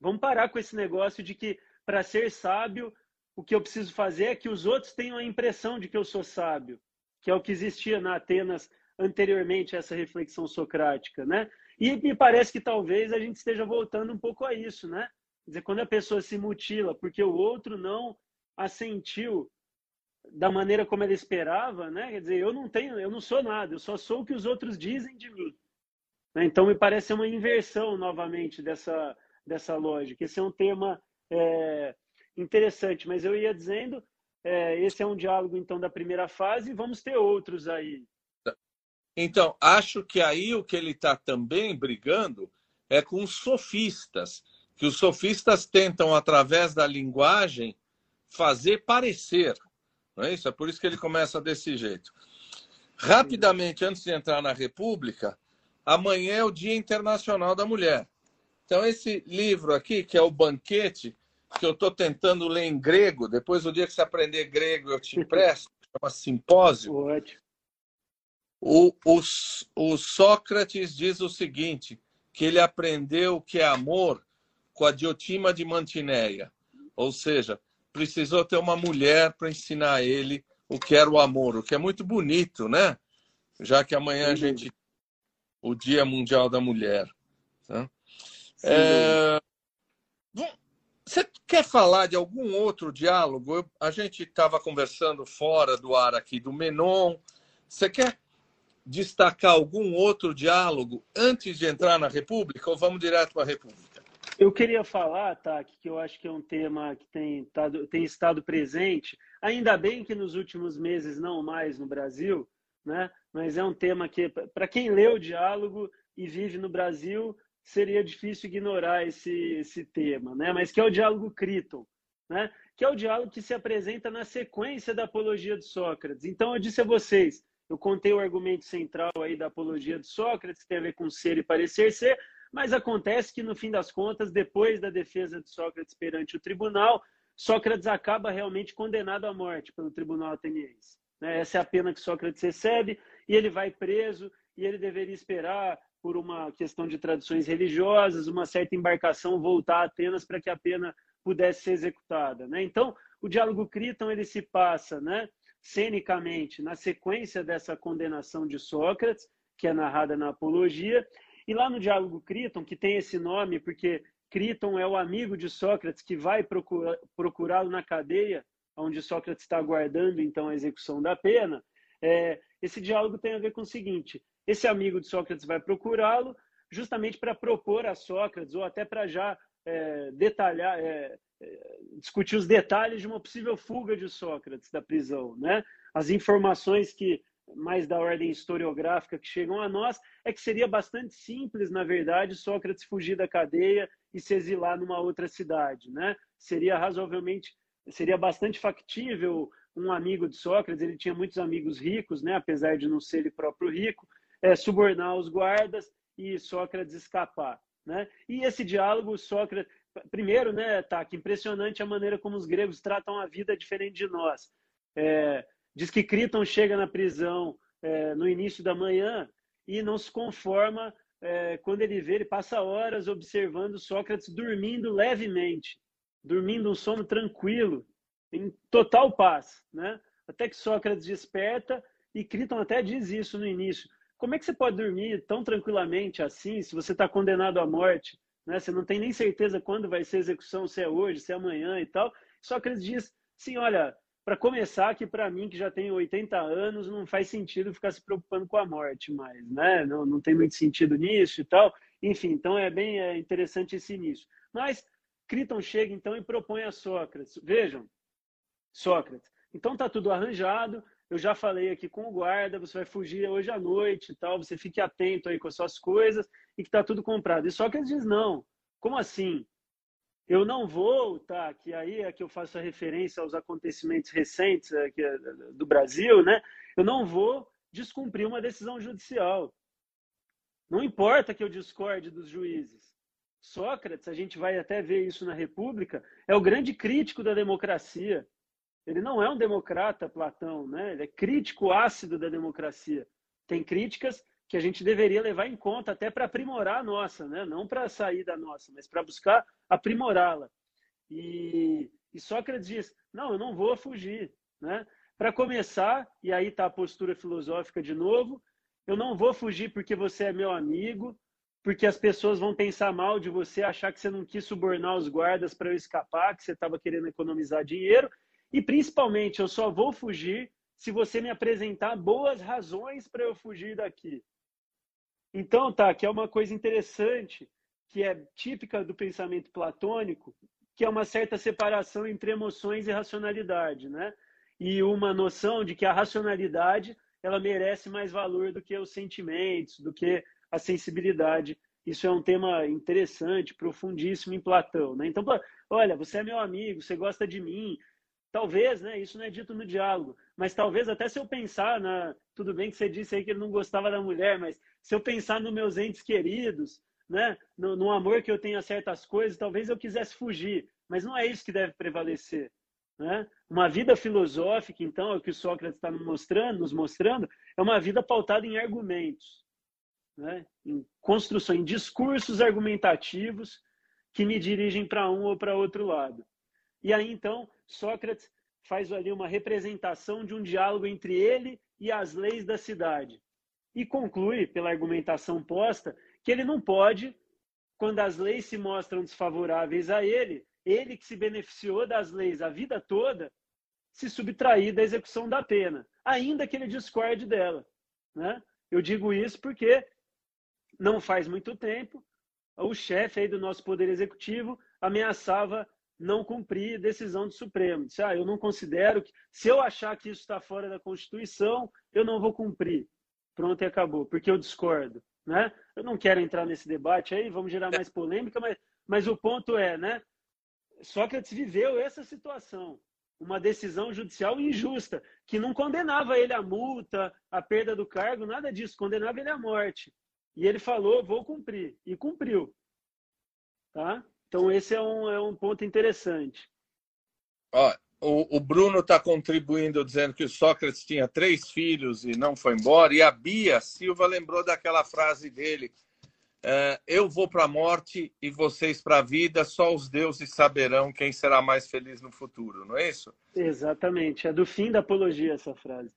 Vamos parar com esse negócio de que para ser sábio o que eu preciso fazer é que os outros tenham a impressão de que eu sou sábio, que é o que existia na Atenas anteriormente a essa reflexão socrática, né? E me parece que talvez a gente esteja voltando um pouco a isso, né? Quer dizer, quando a pessoa se mutila porque o outro não assentiu da maneira como ela esperava, né? Quer dizer, eu não tenho, eu não sou nada, eu só sou o que os outros dizem de mim. Né? Então me parece uma inversão novamente dessa dessa lógica. Esse é um tema é, interessante. Mas eu ia dizendo, é, esse é um diálogo então da primeira fase e vamos ter outros aí. Então, acho que aí o que ele está também brigando é com os sofistas, que os sofistas tentam, através da linguagem, fazer parecer. Não é isso? É por isso que ele começa desse jeito. Rapidamente, antes de entrar na República, amanhã é o Dia Internacional da Mulher. Então, esse livro aqui, que é o Banquete, que eu estou tentando ler em grego. Depois, o dia que você aprender grego, eu te empresto. Chama Simpósio. O, o, o Sócrates diz o seguinte, que ele aprendeu o que é amor com a Diotima de Mantineia. Ou seja, precisou ter uma mulher para ensinar a ele o que era o amor, o que é muito bonito, né? Já que amanhã a gente o Dia Mundial da Mulher. Tá? É... Você quer falar de algum outro diálogo? Eu, a gente estava conversando fora do ar aqui do Menon. Você quer destacar algum outro diálogo antes de entrar na República ou vamos direto para a República? Eu queria falar, tá, que eu acho que é um tema que tem, tem estado presente, ainda bem que nos últimos meses não mais no Brasil, né? mas é um tema que, para quem lê o diálogo e vive no Brasil, seria difícil ignorar esse, esse tema, né? mas que é o diálogo Criton, né? que é o diálogo que se apresenta na sequência da apologia de Sócrates. Então, eu disse a vocês, eu contei o argumento central aí da apologia de Sócrates, que tem a ver com ser e parecer ser, mas acontece que, no fim das contas, depois da defesa de Sócrates perante o tribunal, Sócrates acaba realmente condenado à morte pelo tribunal ateniense. Né? Essa é a pena que Sócrates recebe, e ele vai preso, e ele deveria esperar por uma questão de tradições religiosas, uma certa embarcação voltar a Atenas para que a pena pudesse ser executada. Né? Então, o diálogo Criton ele se passa né, cenicamente na sequência dessa condenação de Sócrates, que é narrada na Apologia, e lá no diálogo Criton, que tem esse nome porque Criton é o amigo de Sócrates que vai procurá-lo na cadeia, onde Sócrates está aguardando então a execução da pena, é, esse diálogo tem a ver com o seguinte: esse amigo de Sócrates vai procurá-lo justamente para propor a Sócrates, ou até para já é, detalhar, é, é, discutir os detalhes de uma possível fuga de Sócrates da prisão. Né? As informações que mais da ordem historiográfica que chegam a nós é que seria bastante simples, na verdade, Sócrates fugir da cadeia e se exilar numa outra cidade. Né? Seria razoavelmente, seria bastante factível um amigo de Sócrates, ele tinha muitos amigos ricos, né? apesar de não ser ele próprio rico, é, subornar os guardas e Sócrates escapar. Né? E esse diálogo, Sócrates. Primeiro, né, tá, que impressionante a maneira como os gregos tratam a vida diferente de nós. É, diz que Criton chega na prisão é, no início da manhã e não se conforma é, quando ele vê, ele passa horas observando Sócrates dormindo levemente, dormindo um sono tranquilo, em total paz, né? Até que Sócrates desperta e Criton até diz isso no início. como é que você pode dormir tão tranquilamente assim, se você está condenado à morte? Né? Você não tem nem certeza quando vai ser execução, se é hoje, se é amanhã e tal. Só que eles dizem, sim, olha, para começar, que para mim, que já tenho 80 anos, não faz sentido ficar se preocupando com a morte mais, né? Não, não tem muito sentido nisso e tal. Enfim, então é bem é interessante esse início. Mas Criton chega então e propõe a Sócrates. Vejam, Sócrates, então tá tudo arranjado, eu já falei aqui com o guarda, você vai fugir hoje à noite e tal, você fique atento aí com as suas coisas e que tá tudo comprado. E Sócrates diz, não, como assim? Eu não vou, tá, que aí é que eu faço a referência aos acontecimentos recentes aqui é, do Brasil, né? Eu não vou descumprir uma decisão judicial. Não importa que eu discorde dos juízes. Sócrates, a gente vai até ver isso na República, é o grande crítico da democracia. Ele não é um democrata, Platão, né? Ele é crítico ácido da democracia. Tem críticas que a gente deveria levar em conta até para aprimorar a nossa, né? não para sair da nossa, mas para buscar aprimorá-la. E, e Sócrates diz: não, eu não vou fugir. Né? Para começar, e aí está a postura filosófica de novo, eu não vou fugir porque você é meu amigo, porque as pessoas vão pensar mal de você, achar que você não quis subornar os guardas para eu escapar, que você estava querendo economizar dinheiro, e principalmente eu só vou fugir se você me apresentar boas razões para eu fugir daqui. Então, tá, que é uma coisa interessante, que é típica do pensamento platônico, que é uma certa separação entre emoções e racionalidade, né? E uma noção de que a racionalidade ela merece mais valor do que os sentimentos, do que a sensibilidade. Isso é um tema interessante, profundíssimo em Platão, né? Então, olha, você é meu amigo, você gosta de mim, Talvez, né? Isso não é dito no diálogo, mas talvez até se eu pensar na. Tudo bem que você disse aí que ele não gostava da mulher, mas se eu pensar nos meus entes queridos, né? No, no amor que eu tenho a certas coisas, talvez eu quisesse fugir, mas não é isso que deve prevalecer. Né? Uma vida filosófica, então, é o que o Sócrates está nos mostrando, nos mostrando, é uma vida pautada em argumentos, né? em construção, em discursos argumentativos que me dirigem para um ou para outro lado. E aí, então, Sócrates faz ali uma representação de um diálogo entre ele e as leis da cidade. E conclui, pela argumentação posta, que ele não pode, quando as leis se mostram desfavoráveis a ele, ele que se beneficiou das leis a vida toda, se subtrair da execução da pena, ainda que ele discorde dela. Né? Eu digo isso porque não faz muito tempo o chefe aí do nosso Poder Executivo ameaçava não cumprir decisão do Supremo. Disse, ah, eu não considero que. Se eu achar que isso está fora da Constituição, eu não vou cumprir. Pronto e acabou, porque eu discordo. Né? Eu não quero entrar nesse debate aí, vamos gerar mais polêmica, mas, mas o ponto é, né? Sócrates viveu essa situação, uma decisão judicial injusta, que não condenava ele à multa, à perda do cargo, nada disso, condenava ele à morte. E ele falou, vou cumprir, e cumpriu. Tá? Então, esse é um, é um ponto interessante. Ó, o, o Bruno está contribuindo dizendo que o Sócrates tinha três filhos e não foi embora. E a Bia Silva lembrou daquela frase dele: é, Eu vou para a morte e vocês para a vida, só os deuses saberão quem será mais feliz no futuro, não é isso? Exatamente. É do fim da apologia essa frase.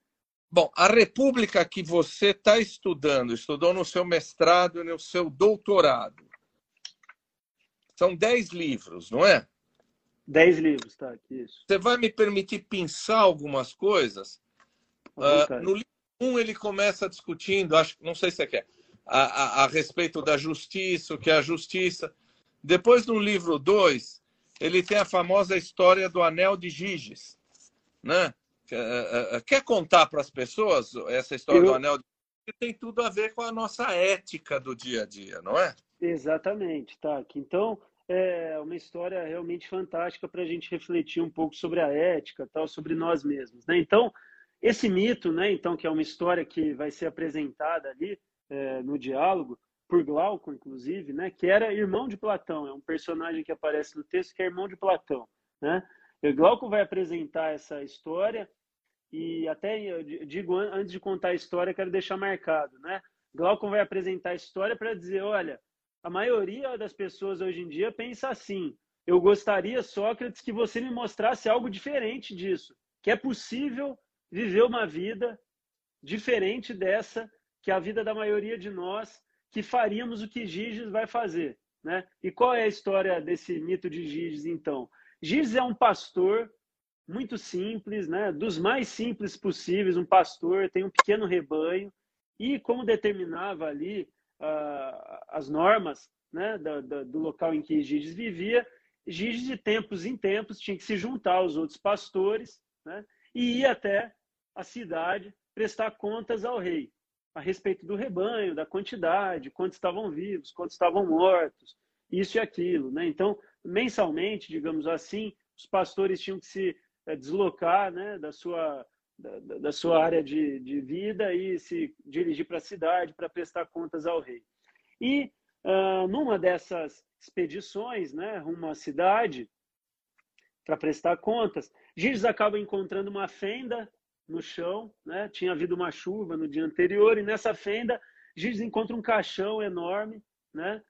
Bom, a República que você está estudando, estudou no seu mestrado e no seu doutorado, são dez livros, não é? Dez livros, tá. Isso. Você vai me permitir pensar algumas coisas? Uh, no livro 1, um, ele começa discutindo, acho, não sei se você quer, a, a, a, respeito da justiça, o que é a justiça. Depois, no livro 2, ele tem a famosa história do anel de Giges. Né? Quer contar para as pessoas essa história Eu... do anel de Giges? Tem tudo a ver com a nossa ética do dia a dia, não é? Exatamente, tá. Então, é uma história realmente fantástica para a gente refletir um pouco sobre a ética, tal, sobre nós mesmos, né? Então, esse mito, né? Então, que é uma história que vai ser apresentada ali é, no diálogo por Glauco, inclusive, né? Que era irmão de Platão, é um personagem que aparece no texto que é irmão de Platão, né? E Glauco vai apresentar essa história e até eu digo antes de contar a história quero deixar marcado, né? Glauco vai apresentar a história para dizer, olha, a maioria das pessoas hoje em dia pensa assim: eu gostaria, Sócrates, que você me mostrasse algo diferente disso, que é possível viver uma vida diferente dessa que é a vida da maioria de nós que faríamos o que Giges vai fazer. Né? E qual é a história desse mito de Giges, então? Giges é um pastor muito simples, né? dos mais simples possíveis, um pastor, tem um pequeno rebanho, e como determinava ali uh, as normas né? do, do, local em que Giges vivia, Giges de tempos em tempos tinha que se juntar aos outros pastores né? e ir até a cidade prestar contas ao rei a respeito do rebanho, da quantidade, quantos estavam vivos, quantos estavam mortos, isso e aquilo. Né? Então, mensalmente, digamos assim, os pastores tinham que se é, deslocar né, da, sua, da, da sua área de, de vida e se dirigir para a cidade para prestar contas ao rei. E uh, numa dessas expedições né, rumo à cidade, para prestar contas, Gires acaba encontrando uma fenda no chão, né? Tinha havido uma chuva no dia anterior e nessa fenda Giz encontra um caixão enorme, né?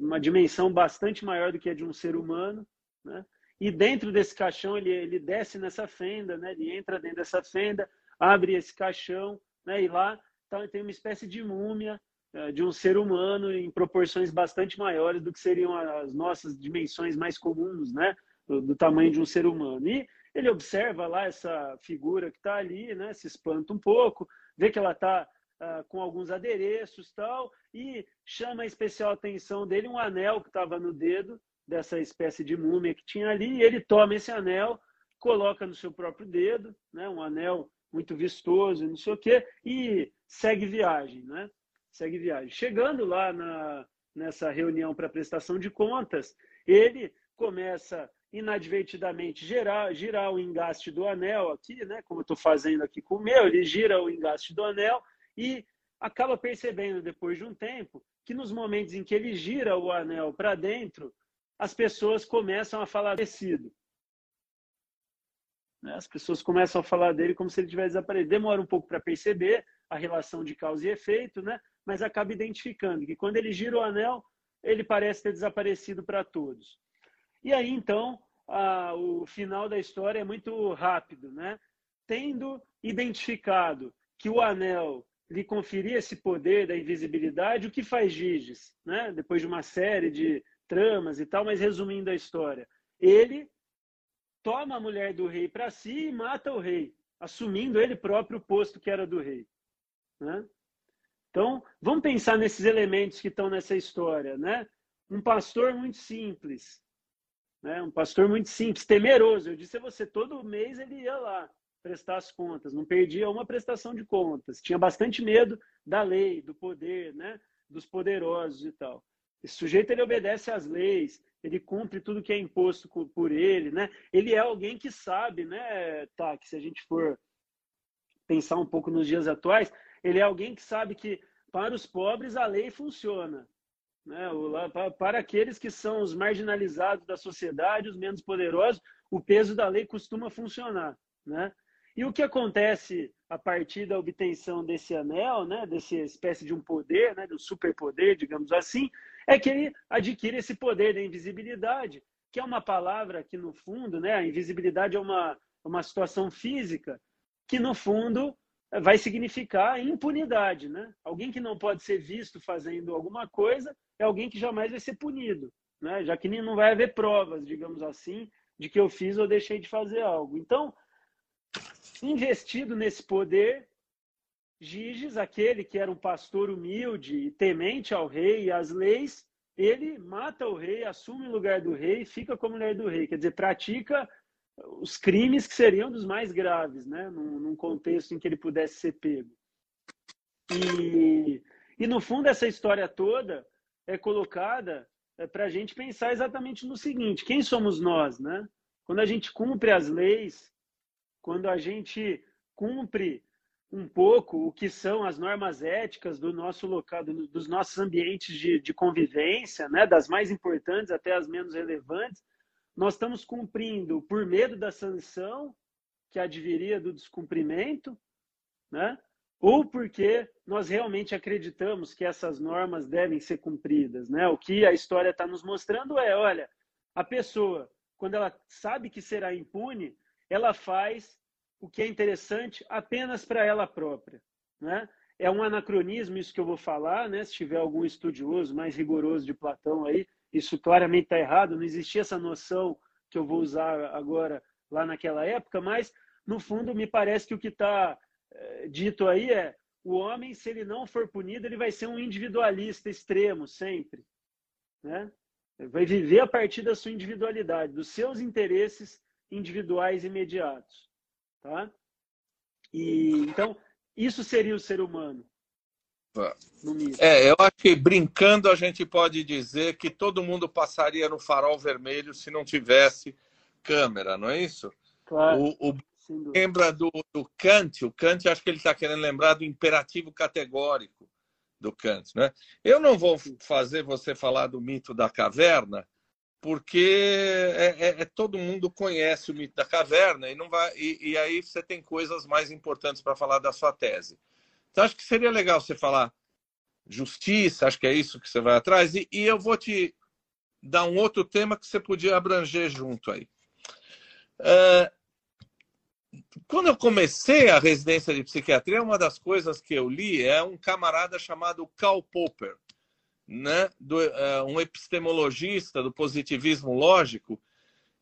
Uma dimensão bastante maior do que a de um ser humano, né? E dentro desse caixão ele, ele desce nessa fenda, né? Ele entra dentro dessa fenda, abre esse caixão, né? E lá tá, tem uma espécie de múmia é, de um ser humano em proporções bastante maiores do que seriam as nossas dimensões mais comuns, né? Do, do tamanho de um ser humano. E ele observa lá essa figura que está ali, né? Se espanta um pouco, vê que ela está uh, com alguns adereços tal, e chama a especial atenção dele um anel que estava no dedo dessa espécie de múmia que tinha ali, e ele toma esse anel, coloca no seu próprio dedo, né? Um anel muito vistoso, não sei o quê, e segue viagem, né? Segue viagem. Chegando lá na, nessa reunião para prestação de contas, ele começa inadvertidamente girar, girar o engaste do anel aqui, né? Como eu estou fazendo aqui com o meu, ele gira o engaste do anel e acaba percebendo depois de um tempo que nos momentos em que ele gira o anel para dentro, as pessoas começam a falar tecido. Né? As pessoas começam a falar dele como se ele tivesse desaparecido. Demora um pouco para perceber a relação de causa e efeito, né? mas acaba identificando que quando ele gira o anel, ele parece ter desaparecido para todos. E aí, então, a, o final da história é muito rápido, né? Tendo identificado que o anel lhe conferia esse poder da invisibilidade, o que faz Giges, né? Depois de uma série de tramas e tal, mas resumindo a história, ele toma a mulher do rei para si e mata o rei, assumindo ele próprio o posto que era do rei, né? Então, vamos pensar nesses elementos que estão nessa história, né? Um pastor muito simples, né? Um pastor muito simples, temeroso. Eu disse a você, todo mês ele ia lá prestar as contas, não perdia uma prestação de contas. Tinha bastante medo da lei, do poder, né? dos poderosos e tal. Esse sujeito ele obedece às leis, ele cumpre tudo que é imposto por ele, né? Ele é alguém que sabe, né, tá, que se a gente for pensar um pouco nos dias atuais, ele é alguém que sabe que para os pobres a lei funciona, né? Para aqueles que são os marginalizados da sociedade, os menos poderosos, o peso da lei costuma funcionar. Né? E o que acontece a partir da obtenção desse anel, né, dessa espécie de um poder, né, do superpoder, digamos assim, é que ele adquire esse poder da invisibilidade, que é uma palavra que, no fundo, né, a invisibilidade é uma, uma situação física que, no fundo, vai significar impunidade. Né? Alguém que não pode ser visto fazendo alguma coisa é alguém que jamais vai ser punido, né? já que não vai haver provas, digamos assim, de que eu fiz ou deixei de fazer algo. Então, investido nesse poder, Giges, aquele que era um pastor humilde e temente ao rei e às leis, ele mata o rei, assume o lugar do rei fica como mulher do rei. Quer dizer, pratica os crimes que seriam dos mais graves, né? num, num contexto em que ele pudesse ser pego. E, e no fundo, essa história toda é colocada é, para a gente pensar exatamente no seguinte: quem somos nós, né? Quando a gente cumpre as leis, quando a gente cumpre um pouco o que são as normas éticas do nosso local, do, dos nossos ambientes de, de convivência, né? Das mais importantes até as menos relevantes, nós estamos cumprindo por medo da sanção que adviria do descumprimento, né? ou porque nós realmente acreditamos que essas normas devem ser cumpridas. Né? O que a história está nos mostrando é, olha, a pessoa, quando ela sabe que será impune, ela faz o que é interessante apenas para ela própria. Né? é um anacronismo isso que eu vou falar, né? Se tiver algum estudioso mais rigoroso de Platão aí, isso claramente está errado, não existia essa noção que eu vou usar agora lá naquela época, mas no fundo me parece que o que está é, dito aí é o homem, se ele não for punido, ele vai ser um individualista extremo sempre, né? Vai viver a partir da sua individualidade, dos seus interesses individuais imediatos, tá? E então isso seria o ser humano. É, eu acho que brincando a gente pode dizer que todo mundo passaria no farol vermelho se não tivesse câmera, não é isso? Claro. O, o lembra do, do, Kant, o Kant acho que ele está querendo lembrar do imperativo categórico do Kant, né? Eu não vou fazer você falar do mito da caverna, porque é, é, é, todo mundo conhece o mito da caverna e não vai e, e aí você tem coisas mais importantes para falar da sua tese. Então, acho que seria legal você falar justiça, acho que é isso que você vai atrás, e, e eu vou te dar um outro tema que você podia abranger junto aí. Uh, quando eu comecei a residência de psiquiatria, uma das coisas que eu li é um camarada chamado Karl Popper, né, do, uh, um epistemologista do positivismo lógico,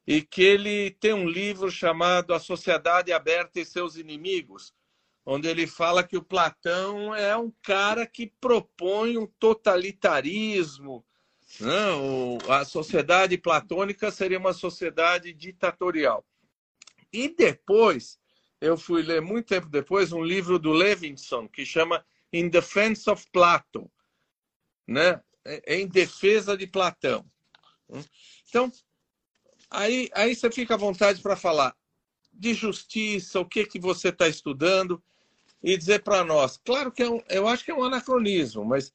e que ele tem um livro chamado A Sociedade Aberta e Seus Inimigos, onde ele fala que o Platão é um cara que propõe um totalitarismo. Né? a sociedade platônica seria uma sociedade ditatorial. E depois, eu fui ler muito tempo depois um livro do Levinson que chama In Defense of Plato, né? Em defesa de Platão. Então, aí, aí você fica à vontade para falar de justiça, o que que você está estudando e dizer para nós, claro que é um, eu acho que é um anacronismo, mas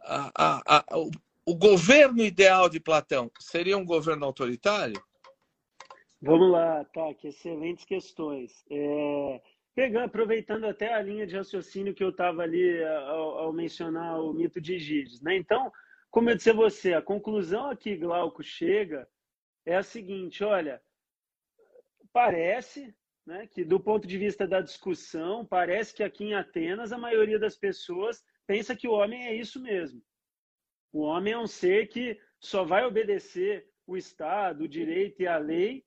a, a, a, o, o governo ideal de Platão seria um governo autoritário? Vamos lá, que excelentes questões. É, pegando, aproveitando até a linha de raciocínio que eu estava ali ao, ao, mencionar o mito de Giges, né? Então, como eu disse a você, a conclusão a que Glauco chega é a seguinte, olha, parece né, que do ponto de vista da discussão, parece que aqui em Atenas a maioria das pessoas pensa que o homem é isso mesmo. O homem é um ser que só vai obedecer o Estado, o direito e a lei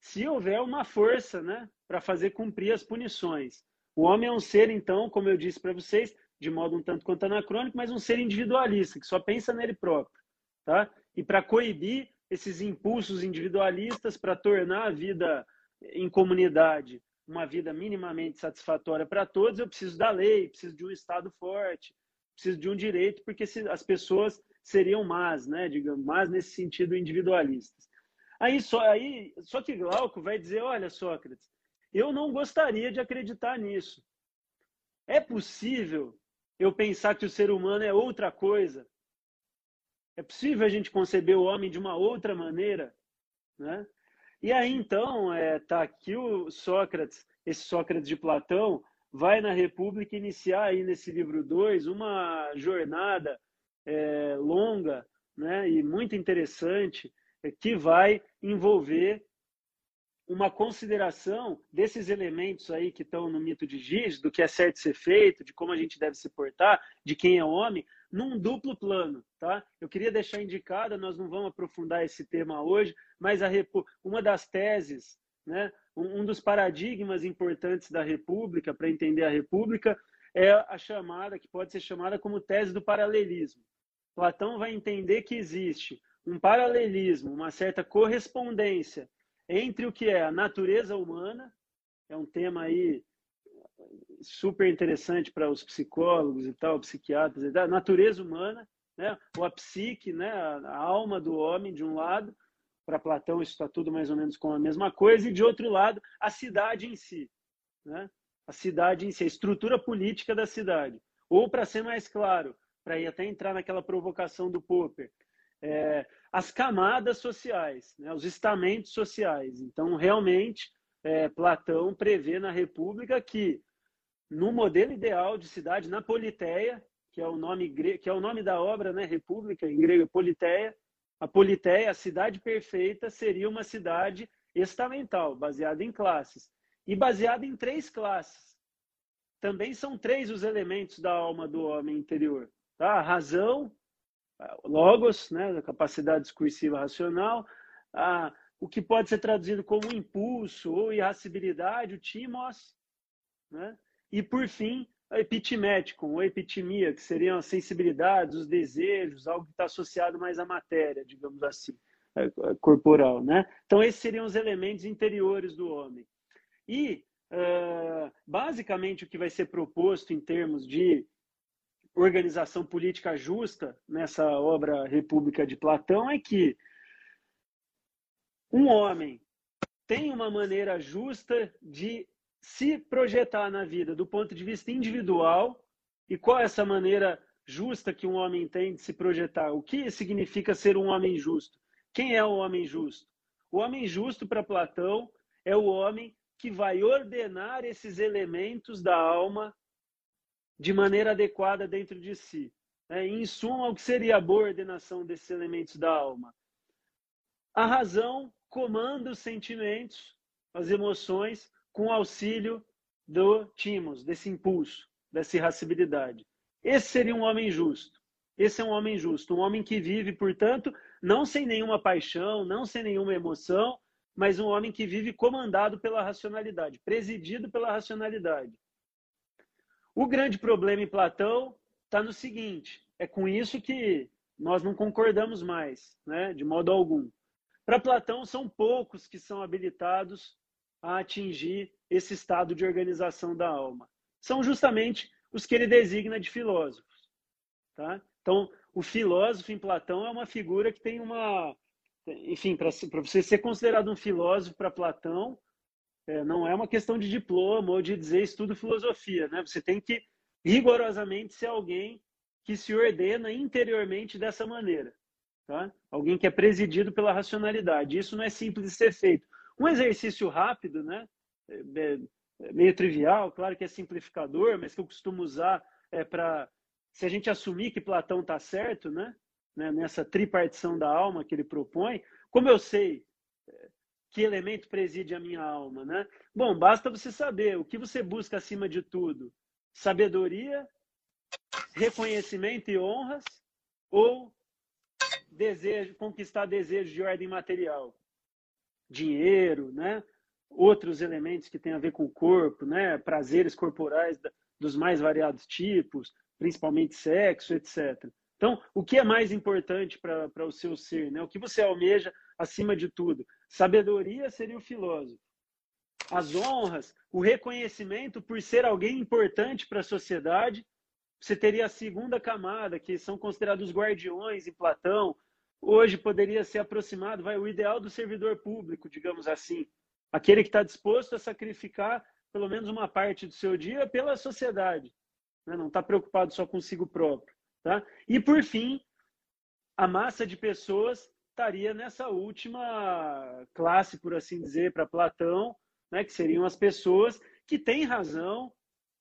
se houver uma força né, para fazer cumprir as punições. O homem é um ser, então, como eu disse para vocês, de modo um tanto quanto anacrônico, mas um ser individualista, que só pensa nele próprio. Tá? E para coibir esses impulsos individualistas, para tornar a vida em comunidade uma vida minimamente satisfatória para todos, eu preciso da lei, preciso de um Estado forte, preciso de um direito, porque as pessoas seriam más, né? Digamos, más nesse sentido individualistas. Aí só, aí, só que Glauco vai dizer, olha, Sócrates, eu não gostaria de acreditar nisso. É possível eu pensar que o ser humano é outra coisa? É possível a gente conceber o homem de uma outra maneira? Né? E aí, então, é, tá aqui o Sócrates, esse Sócrates de Platão, vai na República iniciar aí nesse livro 2 uma jornada é, longa né, e muito interessante é, que vai envolver uma consideração desses elementos aí que estão no mito de Giz, do que é certo ser feito, de como a gente deve se portar, de quem é homem, num duplo plano, tá? Eu queria deixar indicada, nós não vamos aprofundar esse tema hoje, mas a, uma das teses, né, um dos paradigmas importantes da República, para entender a República, é a chamada, que pode ser chamada como tese do paralelismo. Platão vai entender que existe um paralelismo, uma certa correspondência entre o que é a natureza humana, é um tema aí super interessante para os psicólogos e tal, psiquiatras, da natureza humana, né? ou a psique, né? a alma do homem, de um lado, para Platão isso está tudo mais ou menos com a mesma coisa, e de outro lado, a cidade em si, né? a cidade em si, a estrutura política da cidade. Ou, para ser mais claro, para ir até entrar naquela provocação do Popper, é, as camadas sociais, né? os estamentos sociais. Então, realmente, é, Platão prevê na República que no modelo ideal de cidade, na Politeia, que é o nome que é o nome da obra, né, República em grego Politeia, a Politeia, a cidade perfeita, seria uma cidade estamental, baseada em classes e baseada em três classes. também são três os elementos da alma do homem interior. Tá? A razão, logos, né, capacidade discursiva racional, a, o que pode ser traduzido como impulso ou irascibilidade, o timos, né? e por fim, a epitimético, ou epitimia, que seriam as sensibilidades, os desejos, algo que está associado mais à matéria, digamos assim, é, é, corporal. Né? Então, esses seriam os elementos interiores do homem. E, uh, basicamente, o que vai ser proposto em termos de organização política justa nessa obra República de Platão é que um homem tem uma maneira justa de se projetar na vida do ponto de vista individual e qual é essa maneira justa que um homem tem de se projetar? O que significa ser um homem justo? Quem é o homem justo? O homem justo para Platão é o homem que vai ordenar esses elementos da alma de maneira adequada dentro de si. É, em suma, o que seria a boa ordenação desses elementos da alma? A razão comanda os sentimentos, as emoções, com auxílio do timos, desse impulso, dessa irascibilidade. Esse seria um homem justo. Esse é um homem justo, um homem que vive, portanto, não sem nenhuma paixão, não sem nenhuma emoção, mas um homem que vive comandado pela racionalidade, presidido pela racionalidade. O grande problema em Platão está no seguinte: é com isso que nós não concordamos mais, né, de modo algum. Para Platão, são poucos que são habilitados a atingir esse estado de organização da alma. São justamente os que ele designa de filósofos. Tá? Então, o filósofo em Platão é uma figura que tem uma. Enfim, para você ser considerado um filósofo para Platão, é, não é uma questão de diploma ou de dizer estudo filosofia, né? Você tem que rigorosamente ser alguém que se ordena interiormente dessa maneira, tá? Alguém que é presidido pela racionalidade. Isso não é simples de ser feito. Um exercício rápido, né? É, é, é meio trivial, claro que é simplificador, mas que eu costumo usar é para se a gente assumir que Platão está certo, né? né? Nessa tripartição da alma que ele propõe, como eu sei que elemento preside a minha alma, né? Bom, basta você saber o que você busca acima de tudo: sabedoria, reconhecimento e honras, ou desejo, conquistar desejos de ordem material, dinheiro, né? Outros elementos que têm a ver com o corpo, né? Prazeres corporais dos mais variados tipos, principalmente sexo, etc. Então, o que é mais importante para o seu ser, né? O que você almeja acima de tudo? Sabedoria seria o filósofo. As honras, o reconhecimento por ser alguém importante para a sociedade. Você teria a segunda camada, que são considerados guardiões em Platão. Hoje poderia ser aproximado, vai o ideal do servidor público, digamos assim. Aquele que está disposto a sacrificar pelo menos uma parte do seu dia pela sociedade. Né? Não está preocupado só consigo próprio. Tá? E, por fim, a massa de pessoas estaria nessa última classe, por assim dizer, para Platão, né, que seriam as pessoas que têm razão,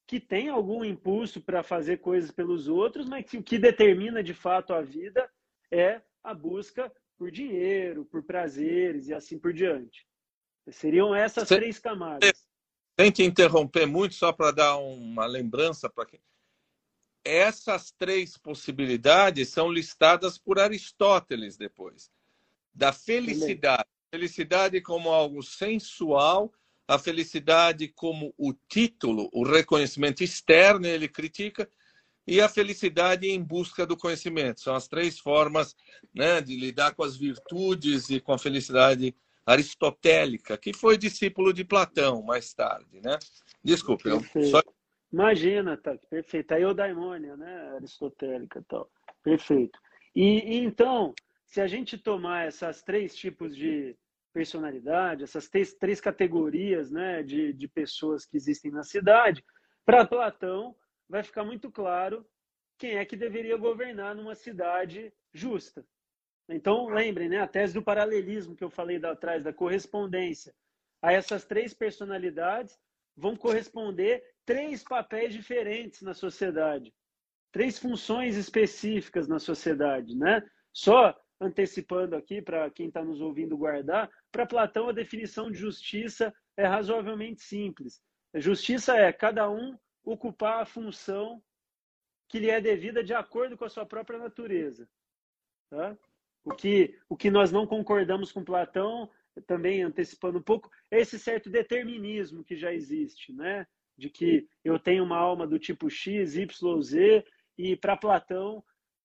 que têm algum impulso para fazer coisas pelos outros, mas que o que determina de fato a vida é a busca por dinheiro, por prazeres e assim por diante. Seriam essas três camadas. Sem te interromper muito, só para dar uma lembrança para quem. Essas três possibilidades são listadas por Aristóteles depois da felicidade. Felicidade como algo sensual, a felicidade como o título, o reconhecimento externo, ele critica, e a felicidade em busca do conhecimento. São as três formas né, de lidar com as virtudes e com a felicidade aristotélica, que foi discípulo de Platão mais tarde. Né? Desculpe, eu só... Imagina, tá, perfeito. A eudaimônia, né, aristotélica tal. Perfeito. E, e então, se a gente tomar essas três tipos de personalidade, essas três, três categorias né, de, de pessoas que existem na cidade, para Platão vai ficar muito claro quem é que deveria governar numa cidade justa. Então, lembrem, né, a tese do paralelismo que eu falei da, atrás, da correspondência. A essas três personalidades vão corresponder três papéis diferentes na sociedade, três funções específicas na sociedade, né? Só antecipando aqui para quem está nos ouvindo guardar, para Platão a definição de justiça é razoavelmente simples. Justiça é cada um ocupar a função que lhe é devida de acordo com a sua própria natureza. Tá? O, que, o que nós não concordamos com Platão, também antecipando um pouco, é esse certo determinismo que já existe, né? de que eu tenho uma alma do tipo X, Y, Z, e para Platão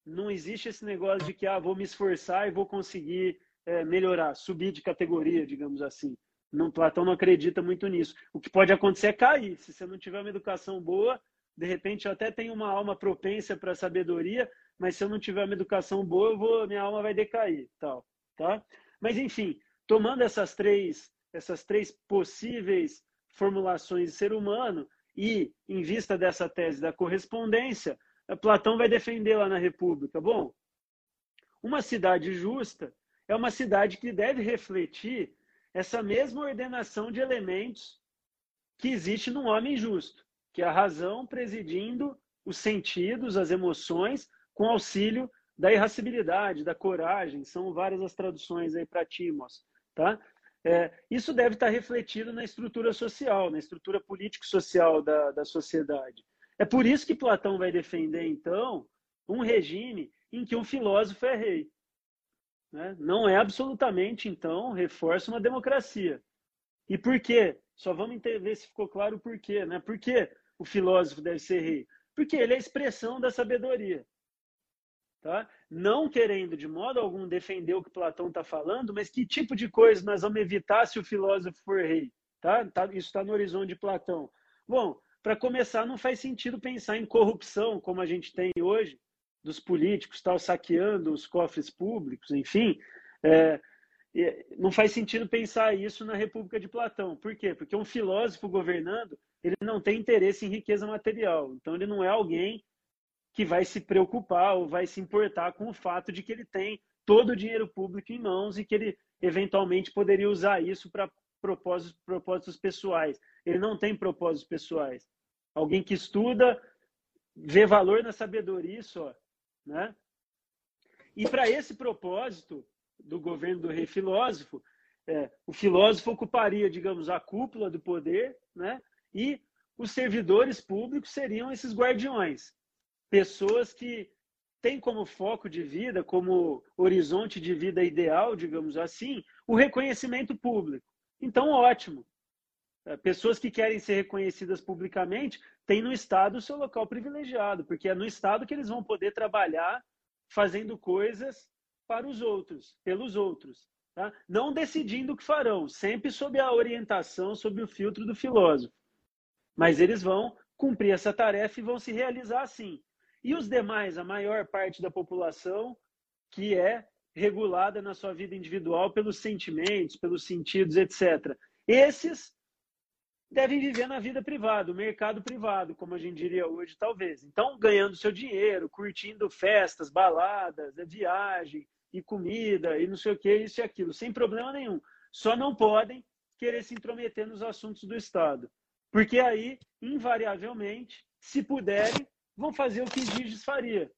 não existe esse negócio de que ah, vou me esforçar e vou conseguir é, melhorar, subir de categoria, digamos assim. Não, Platão não acredita muito nisso. O que pode acontecer é cair. Se você não tiver uma educação boa, de repente eu até tenho uma alma propensa para a sabedoria, mas se eu não tiver uma educação boa, vou, minha alma vai decair, tal, tá? Mas enfim, tomando essas três, essas três possíveis formulações de ser humano e em vista dessa tese da correspondência, Platão vai defender lá na República. Bom, uma cidade justa é uma cidade que deve refletir essa mesma ordenação de elementos que existe num homem justo, que é a razão presidindo os sentidos, as emoções, com auxílio da irascibilidade, da coragem, são várias as traduções aí para Timos, tá? É, isso deve estar refletido na estrutura social, na estrutura político-social da, da sociedade. É por isso que Platão vai defender, então, um regime em que um filósofo é rei. Né? Não é absolutamente, então, reforça uma democracia. E por quê? Só vamos ver se ficou claro o porquê. Né? Por que o filósofo deve ser rei? Porque ele é a expressão da sabedoria. Tá? Não querendo de modo algum defender o que Platão está falando, mas que tipo de coisa nós vamos evitar se o filósofo for rei? Tá? tá isso está no horizonte de Platão. Bom, para começar, não faz sentido pensar em corrupção, como a gente tem hoje, dos políticos tal, saqueando os cofres públicos, enfim. É, não faz sentido pensar isso na República de Platão. Por quê? Porque um filósofo governando, ele não tem interesse em riqueza material. Então, ele não é alguém que vai se preocupar ou vai se importar com o fato de que ele tem todo o dinheiro público em mãos e que ele eventualmente poderia usar isso para propósitos, propósitos pessoais. Ele não tem propósitos pessoais. Alguém que estuda, vê valor na sabedoria só. Né? E para esse propósito do governo do rei filósofo, é, o filósofo ocuparia, digamos, a cúpula do poder, né? e os servidores públicos seriam esses guardiões. Pessoas que têm como foco de vida, como horizonte de vida ideal, digamos assim, o reconhecimento público. Então, ótimo. É, pessoas que querem ser reconhecidas publicamente têm no Estado o seu local privilegiado, porque é no Estado que eles vão poder trabalhar fazendo coisas para os outros, pelos outros. Tá? Não decidindo o que farão, sempre sob a orientação, sob o filtro do filósofo. Mas eles vão cumprir essa tarefa e vão se realizar assim. E os demais, a maior parte da população, que é regulada na sua vida individual pelos sentimentos, pelos sentidos, etc. Esses devem viver na vida privada, o mercado privado, como a gente diria hoje, talvez. Então, ganhando seu dinheiro, curtindo festas, baladas, viagem e comida e não sei o que, isso e aquilo, sem problema nenhum. Só não podem querer se intrometer nos assuntos do Estado. Porque aí, invariavelmente, se puderem, vão fazer o que Giges faria.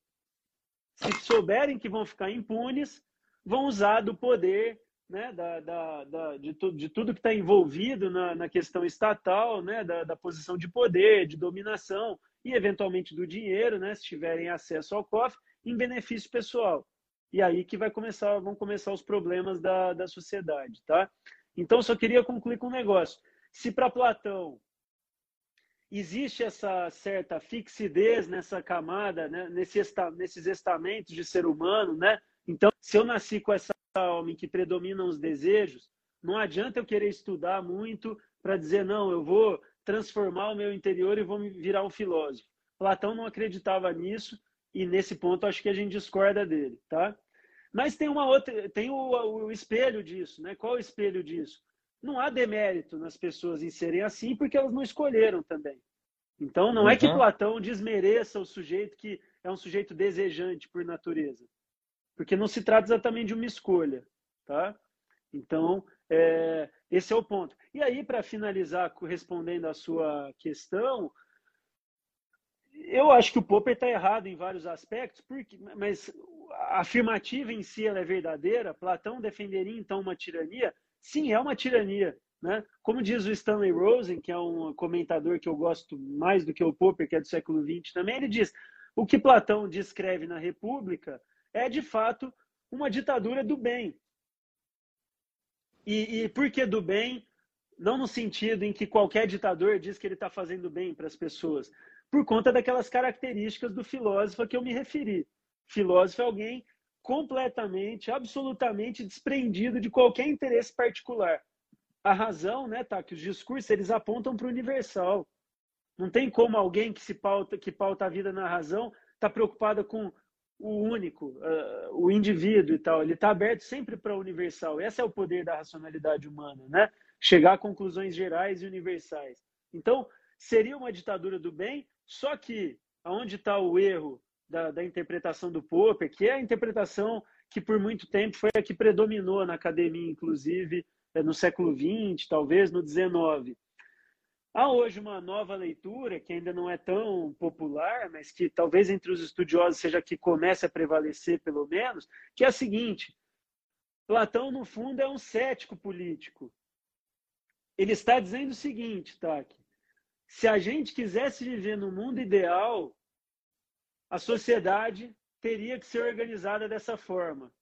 Se souberem que vão ficar impunes, vão usar do poder né, da, da, da, de, tu, de, tudo que está envolvido na, na, questão estatal, né, da, da, posição de poder, de dominação e, eventualmente, do dinheiro, né, se tiverem acesso ao cofre, em benefício pessoal. E aí que vai começar, vão começar os problemas da, da sociedade. Tá? Então, só queria concluir com um negócio. Se para Platão existe essa certa fixidez nessa camada, né, nesse esta, nesses estamentos de ser humano, né? Então, se eu nasci com essa alma em que predominam os desejos, não adianta eu querer estudar muito para dizer, não, eu vou transformar o meu interior e vou me virar um filósofo. Platão não acreditava nisso e nesse ponto acho que a gente discorda dele, tá? Mas tem uma outra, tem o, o espelho disso, né? Qual é o espelho disso? Não há demérito nas pessoas em serem assim porque elas não escolheram também. Então não uhum. é que uhum. Platão desmereça o sujeito que é um sujeito desejante por natureza porque não se trata exatamente de uma escolha, tá? Então, é, esse é o ponto. E aí, para finalizar, respondendo à sua questão, eu acho que o Popper está errado em vários aspectos, porque, mas a afirmativa em si ela é verdadeira. Platão defenderia então uma tirania? Sim, é uma tirania. Né? Como diz o Stanley Rosen, que é um comentador que eu gosto mais do que o Popper, que é do século XX também, ele diz: o que Platão descreve na República é, de fato, uma ditadura do bem. E, e por que do bem? Não no sentido em que qualquer ditador diz que ele está fazendo bem para as pessoas, por conta daquelas características do filósofo a que eu me referi. Filósofo é alguém completamente, absolutamente desprendido de qualquer interesse particular. A razão, né, tá, que os discursos eles apontam para o universal. Não tem como alguém que se pauta, que pauta a vida na razão, tá preocupada com o único, uh, o indivíduo e tal. Ele está aberto sempre para o universal. Esse é o poder da racionalidade humana, né? Chegar a conclusões gerais e universais. Então, seria uma ditadura do bem, só que aonde está o erro da, da, interpretação do Popper, que é a interpretação que por muito tempo foi a que predominou na academia, inclusive eh, no século XX, talvez no XIX. Há hoje uma nova leitura que ainda não é tão popular, mas que talvez entre os estudiosos seja que comece a prevalecer, pelo menos, que é a seguinte: Platão, no fundo, é um cético político. Ele está dizendo o seguinte, Taki: se a gente quisesse viver no mundo ideal, a sociedade teria que ser organizada dessa forma,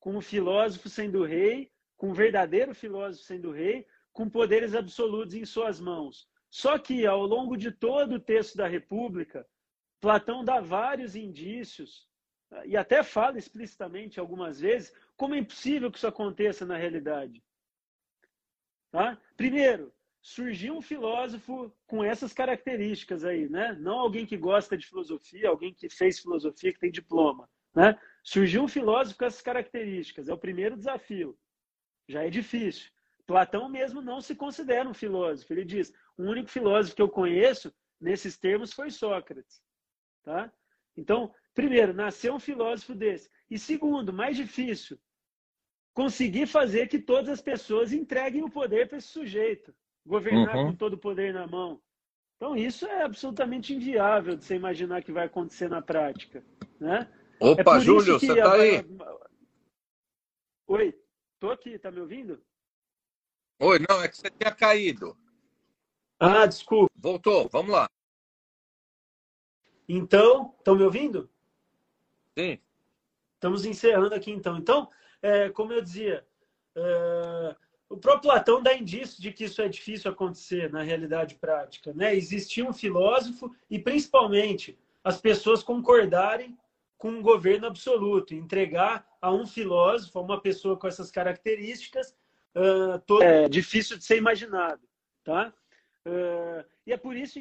com o filósofo sendo rei, com o verdadeiro filósofo sendo rei, com poderes absolutos em suas mãos. Só que, ao longo de todo o texto da República, Platão dá vários indícios, e até fala explicitamente algumas vezes, como é impossível que isso aconteça na realidade. Tá? Primeiro, surgiu um filósofo com essas características aí, né? Não alguém que gosta de filosofia, alguém que fez filosofia, que tem diploma, né? Surgiu um filósofo com essas características, é o primeiro desafio. Já é difícil. Platão mesmo não se considera um filósofo. Ele diz: o único filósofo que eu conheço nesses termos foi Sócrates. Tá? Então, primeiro, nasceu um filósofo desse. E segundo, mais difícil, conseguir fazer que todas as pessoas entreguem o poder para esse sujeito, governar uhum. com todo o poder na mão. Então, isso é absolutamente inviável de você imaginar que vai acontecer na prática. Né? Opa, é Júlio, você está aí? Oi, estou aqui, tá me ouvindo? Oi, não, é que você tinha caído. Ah, desculpa. Voltou, vamos lá. Então, estão me ouvindo? Sim. Estamos encerrando aqui então. Então, é, como eu dizia, é, o próprio Platão dá indício de que isso é difícil acontecer na realidade prática. Né? Existia um filósofo e, principalmente, as pessoas concordarem com um governo absoluto, entregar a um filósofo, a uma pessoa com essas características, uh, todo... é difícil de ser imaginado. Tá? Uh, e é por isso,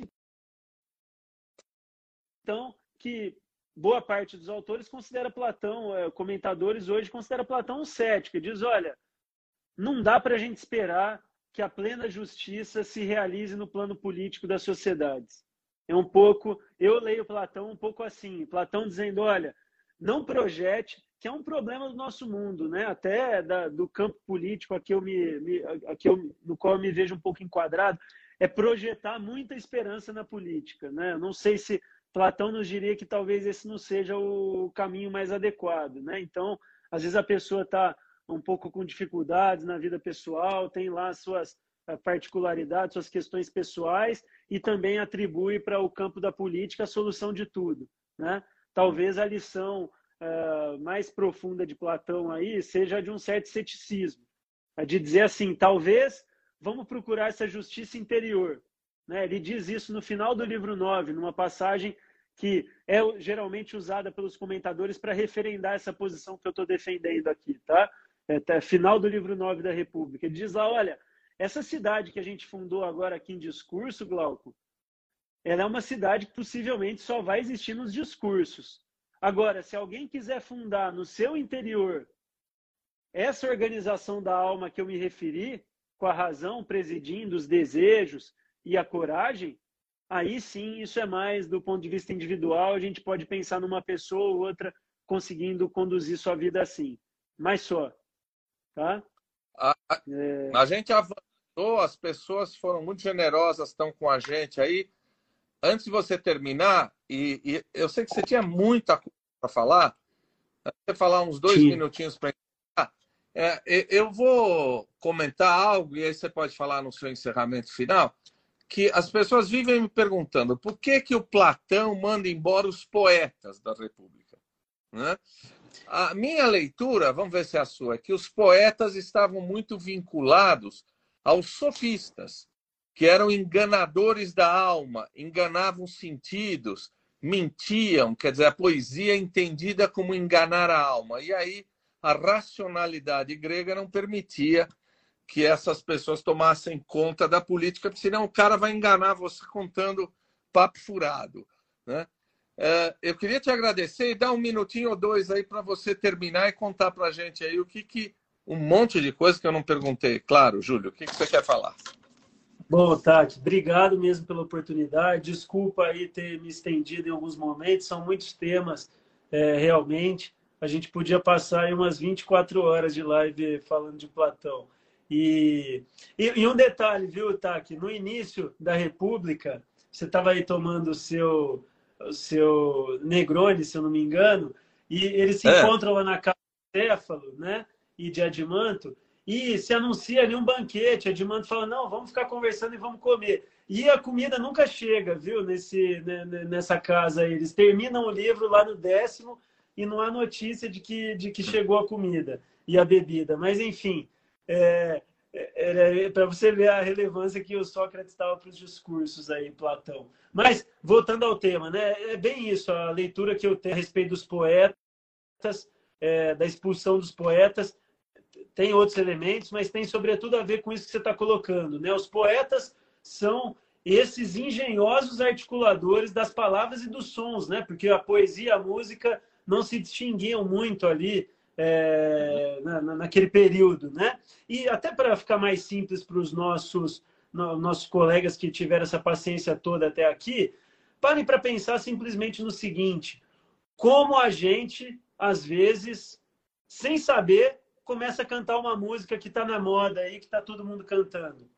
então, que boa parte dos autores considera Platão, uh, comentadores hoje, considera Platão um cético. E diz, olha, não dá para a gente esperar que a plena justiça se realize no plano político das sociedades. É um pouco, eu leio Platão um pouco assim, Platão dizendo, olha, não projete, que é um problema do nosso mundo, né? Até da, do campo político aqui eu me, me aqui eu, no qual eu me vejo um pouco enquadrado, é projetar muita esperança na política. Né? Eu não sei se Platão nos diria que talvez esse não seja o caminho mais adequado. Né? Então, às vezes a pessoa está um pouco com dificuldades na vida pessoal, tem lá suas eh, particularidades, suas questões pessoais e também atribui para o campo da política a solução de tudo. Né? Talvez a lição uh, mais profunda de Platão aí seja de um certo ceticismo, de dizer assim, talvez vamos procurar essa justiça interior. Né? Ele diz isso no final do livro 9, numa passagem que é geralmente usada pelos comentadores para referendar essa posição que eu estou defendendo aqui. Tá? É, final do livro 9 da República. Ele diz lá, olha, essa cidade que a gente fundou agora aqui em discurso, Glauco, ela é uma cidade que possivelmente só vai existir nos discursos. Agora, se alguém quiser fundar no seu interior essa organização da alma que eu me referi, com a razão presidindo os desejos e a coragem, aí sim isso é mais do ponto de vista individual, a gente pode pensar numa pessoa ou outra conseguindo conduzir sua vida assim. Mas só. Tá? A, é... a gente avançou, as pessoas foram muito generosas, estão com a gente aí. Antes de você terminar, e, e eu sei que você tinha muita coisa para falar, você falar uns dois Sim. minutinhos para É, eu vou comentar algo, e aí você pode falar no seu encerramento final, que as pessoas vivem me perguntando por que, que o Platão manda embora os poetas da República. Né? A minha leitura, vamos ver se é a sua, é que os poetas estavam muito vinculados aos sofistas, que eram enganadores da alma, enganavam sentidos, mentiam, quer dizer, a poesia é entendida como enganar a alma. E aí a racionalidade grega não permitia que essas pessoas tomassem conta da política, porque senão o cara vai enganar você contando papo furado. Né? É, eu queria te agradecer e dar um minutinho ou dois aí para você terminar e contar para a gente aí o que, que. Um monte de coisa que eu não perguntei. Claro, Júlio, o que, que você quer falar? Bom, Tati, obrigado mesmo pela oportunidade. Desculpa aí ter me estendido em alguns momentos, são muitos temas é, realmente a gente podia passar aí umas 24 horas de live falando de Platão. E, e, e um detalhe, viu, Taki? No início da República, você estava aí tomando o seu, o seu Negroni, se eu não me engano, e eles se é. encontram lá na casa de Céfalo, né? E de Adimanto, e se anuncia ali um banquete. Adimanto fala: não, vamos ficar conversando e vamos comer. E a comida nunca chega, viu, nesse, né, nessa casa aí. Eles terminam o livro lá no décimo e não há notícia de que, de que chegou a comida e a bebida. Mas, enfim, é, é, é para você ver a relevância que o Sócrates estava para os discursos aí, Platão. Mas, voltando ao tema, né, é bem isso, a leitura que eu tenho a respeito dos poetas, é, da expulsão dos poetas, tem outros elementos, mas tem sobretudo a ver com isso que você está colocando. Né? Os poetas são esses engenhosos articuladores das palavras e dos sons, né? porque a poesia e a música não se distinguiam muito ali é, na, naquele período, né? E até para ficar mais simples para os nossos, no, nossos colegas que tiveram essa paciência toda até aqui, parem para pensar simplesmente no seguinte: como a gente, às vezes, sem saber, começa a cantar uma música que está na moda aí, que está todo mundo cantando.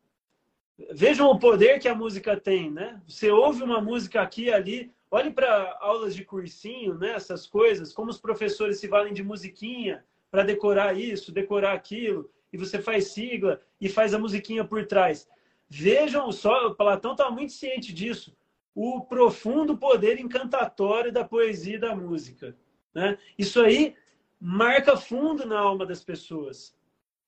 Vejam o poder que a música tem, né? Você ouve uma música aqui ali, Olhe para aulas de cursinho, né, essas coisas, como os professores se valem de musiquinha para decorar isso, decorar aquilo, e você faz sigla e faz a musiquinha por trás. Vejam só, o Platão está muito ciente disso, o profundo poder encantatório da poesia e da música. Né? Isso aí marca fundo na alma das pessoas.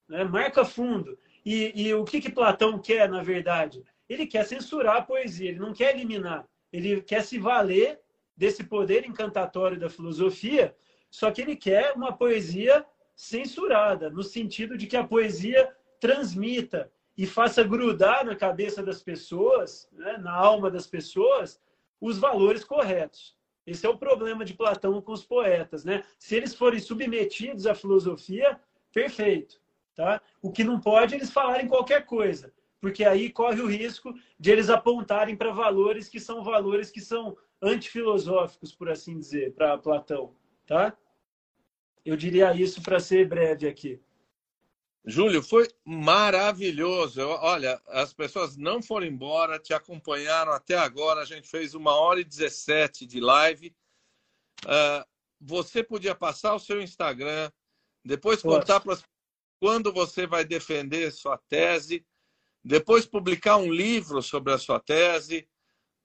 Né? Marca fundo. E, e o que, que Platão quer, na verdade? Ele quer censurar a poesia, ele não quer eliminar ele quer se valer desse poder encantatório da filosofia, só que ele quer uma poesia censurada, no sentido de que a poesia transmita e faça grudar na cabeça das pessoas, né, na alma das pessoas, os valores corretos. Esse é o problema de Platão com os poetas, né? Se eles forem submetidos à filosofia, perfeito, tá? O que não pode é eles falarem qualquer coisa porque aí corre o risco de eles apontarem para valores que são valores que são antifilosóficos, por assim dizer, para Platão, tá? Eu diria isso para ser breve aqui. Júlio, foi maravilhoso. Olha, as pessoas não foram embora, te acompanharam até agora. A gente fez uma hora e 17 de live. Uh, você podia passar o seu Instagram, depois contar para quando você vai defender sua tese depois publicar um livro sobre a sua tese,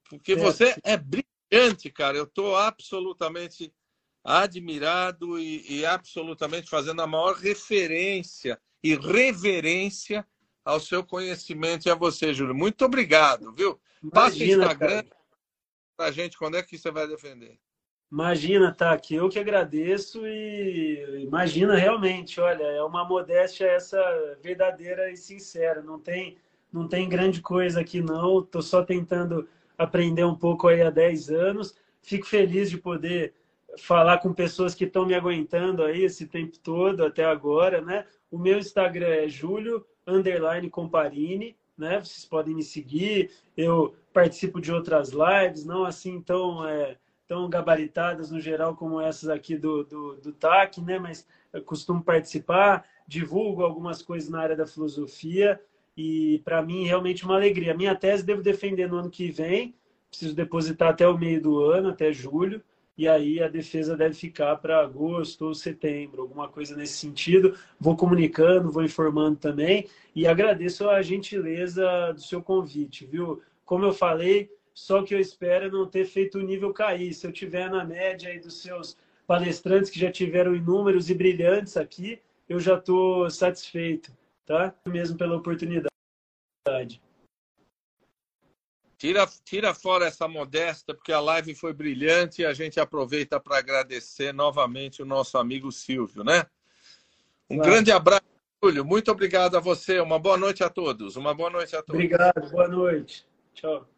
porque é. você é brilhante, cara. Eu estou absolutamente admirado e, e, absolutamente fazendo a maior referência e reverência ao seu conhecimento e a você, Júlio. Muito obrigado, viu? Passa o Instagram para a gente quando é que você vai defender. Imagina, tá aqui. Eu que agradeço e imagina realmente, olha, é uma modéstia essa verdadeira e sincera. Não tem não tem grande coisa aqui não, estou só tentando aprender um pouco aí há 10 anos. Fico feliz de poder falar com pessoas que estão me aguentando aí esse tempo todo até agora, né? O meu Instagram é julio underline comparini, né? Vocês podem me seguir. Eu participo de outras lives, não assim tão é, tão gabaritadas no geral como essas aqui do, do, do TAC, né? Mas eu costumo participar, divulgo algumas coisas na área da filosofia. E para mim, realmente uma alegria. Minha tese devo defender no ano que vem, preciso depositar até o meio do ano, até julho. E aí a defesa deve ficar para agosto ou setembro, alguma coisa nesse sentido. Vou comunicando, vou informando também e agradeço a gentileza do seu convite, viu? Como eu falei, só que eu espero é não ter feito o nível cair. Se eu tiver na média aí dos seus palestrantes que já tiveram inúmeros e brilhantes aqui, eu já estou satisfeito, tá? Mesmo pela oportunidade. Tira, tira fora essa modesta, porque a live foi brilhante e a gente aproveita para agradecer novamente o nosso amigo Silvio, né? Um claro. grande abraço, Júlio. Muito obrigado a você. Uma boa noite a todos. Uma boa noite a todos. Obrigado, boa noite. Tchau.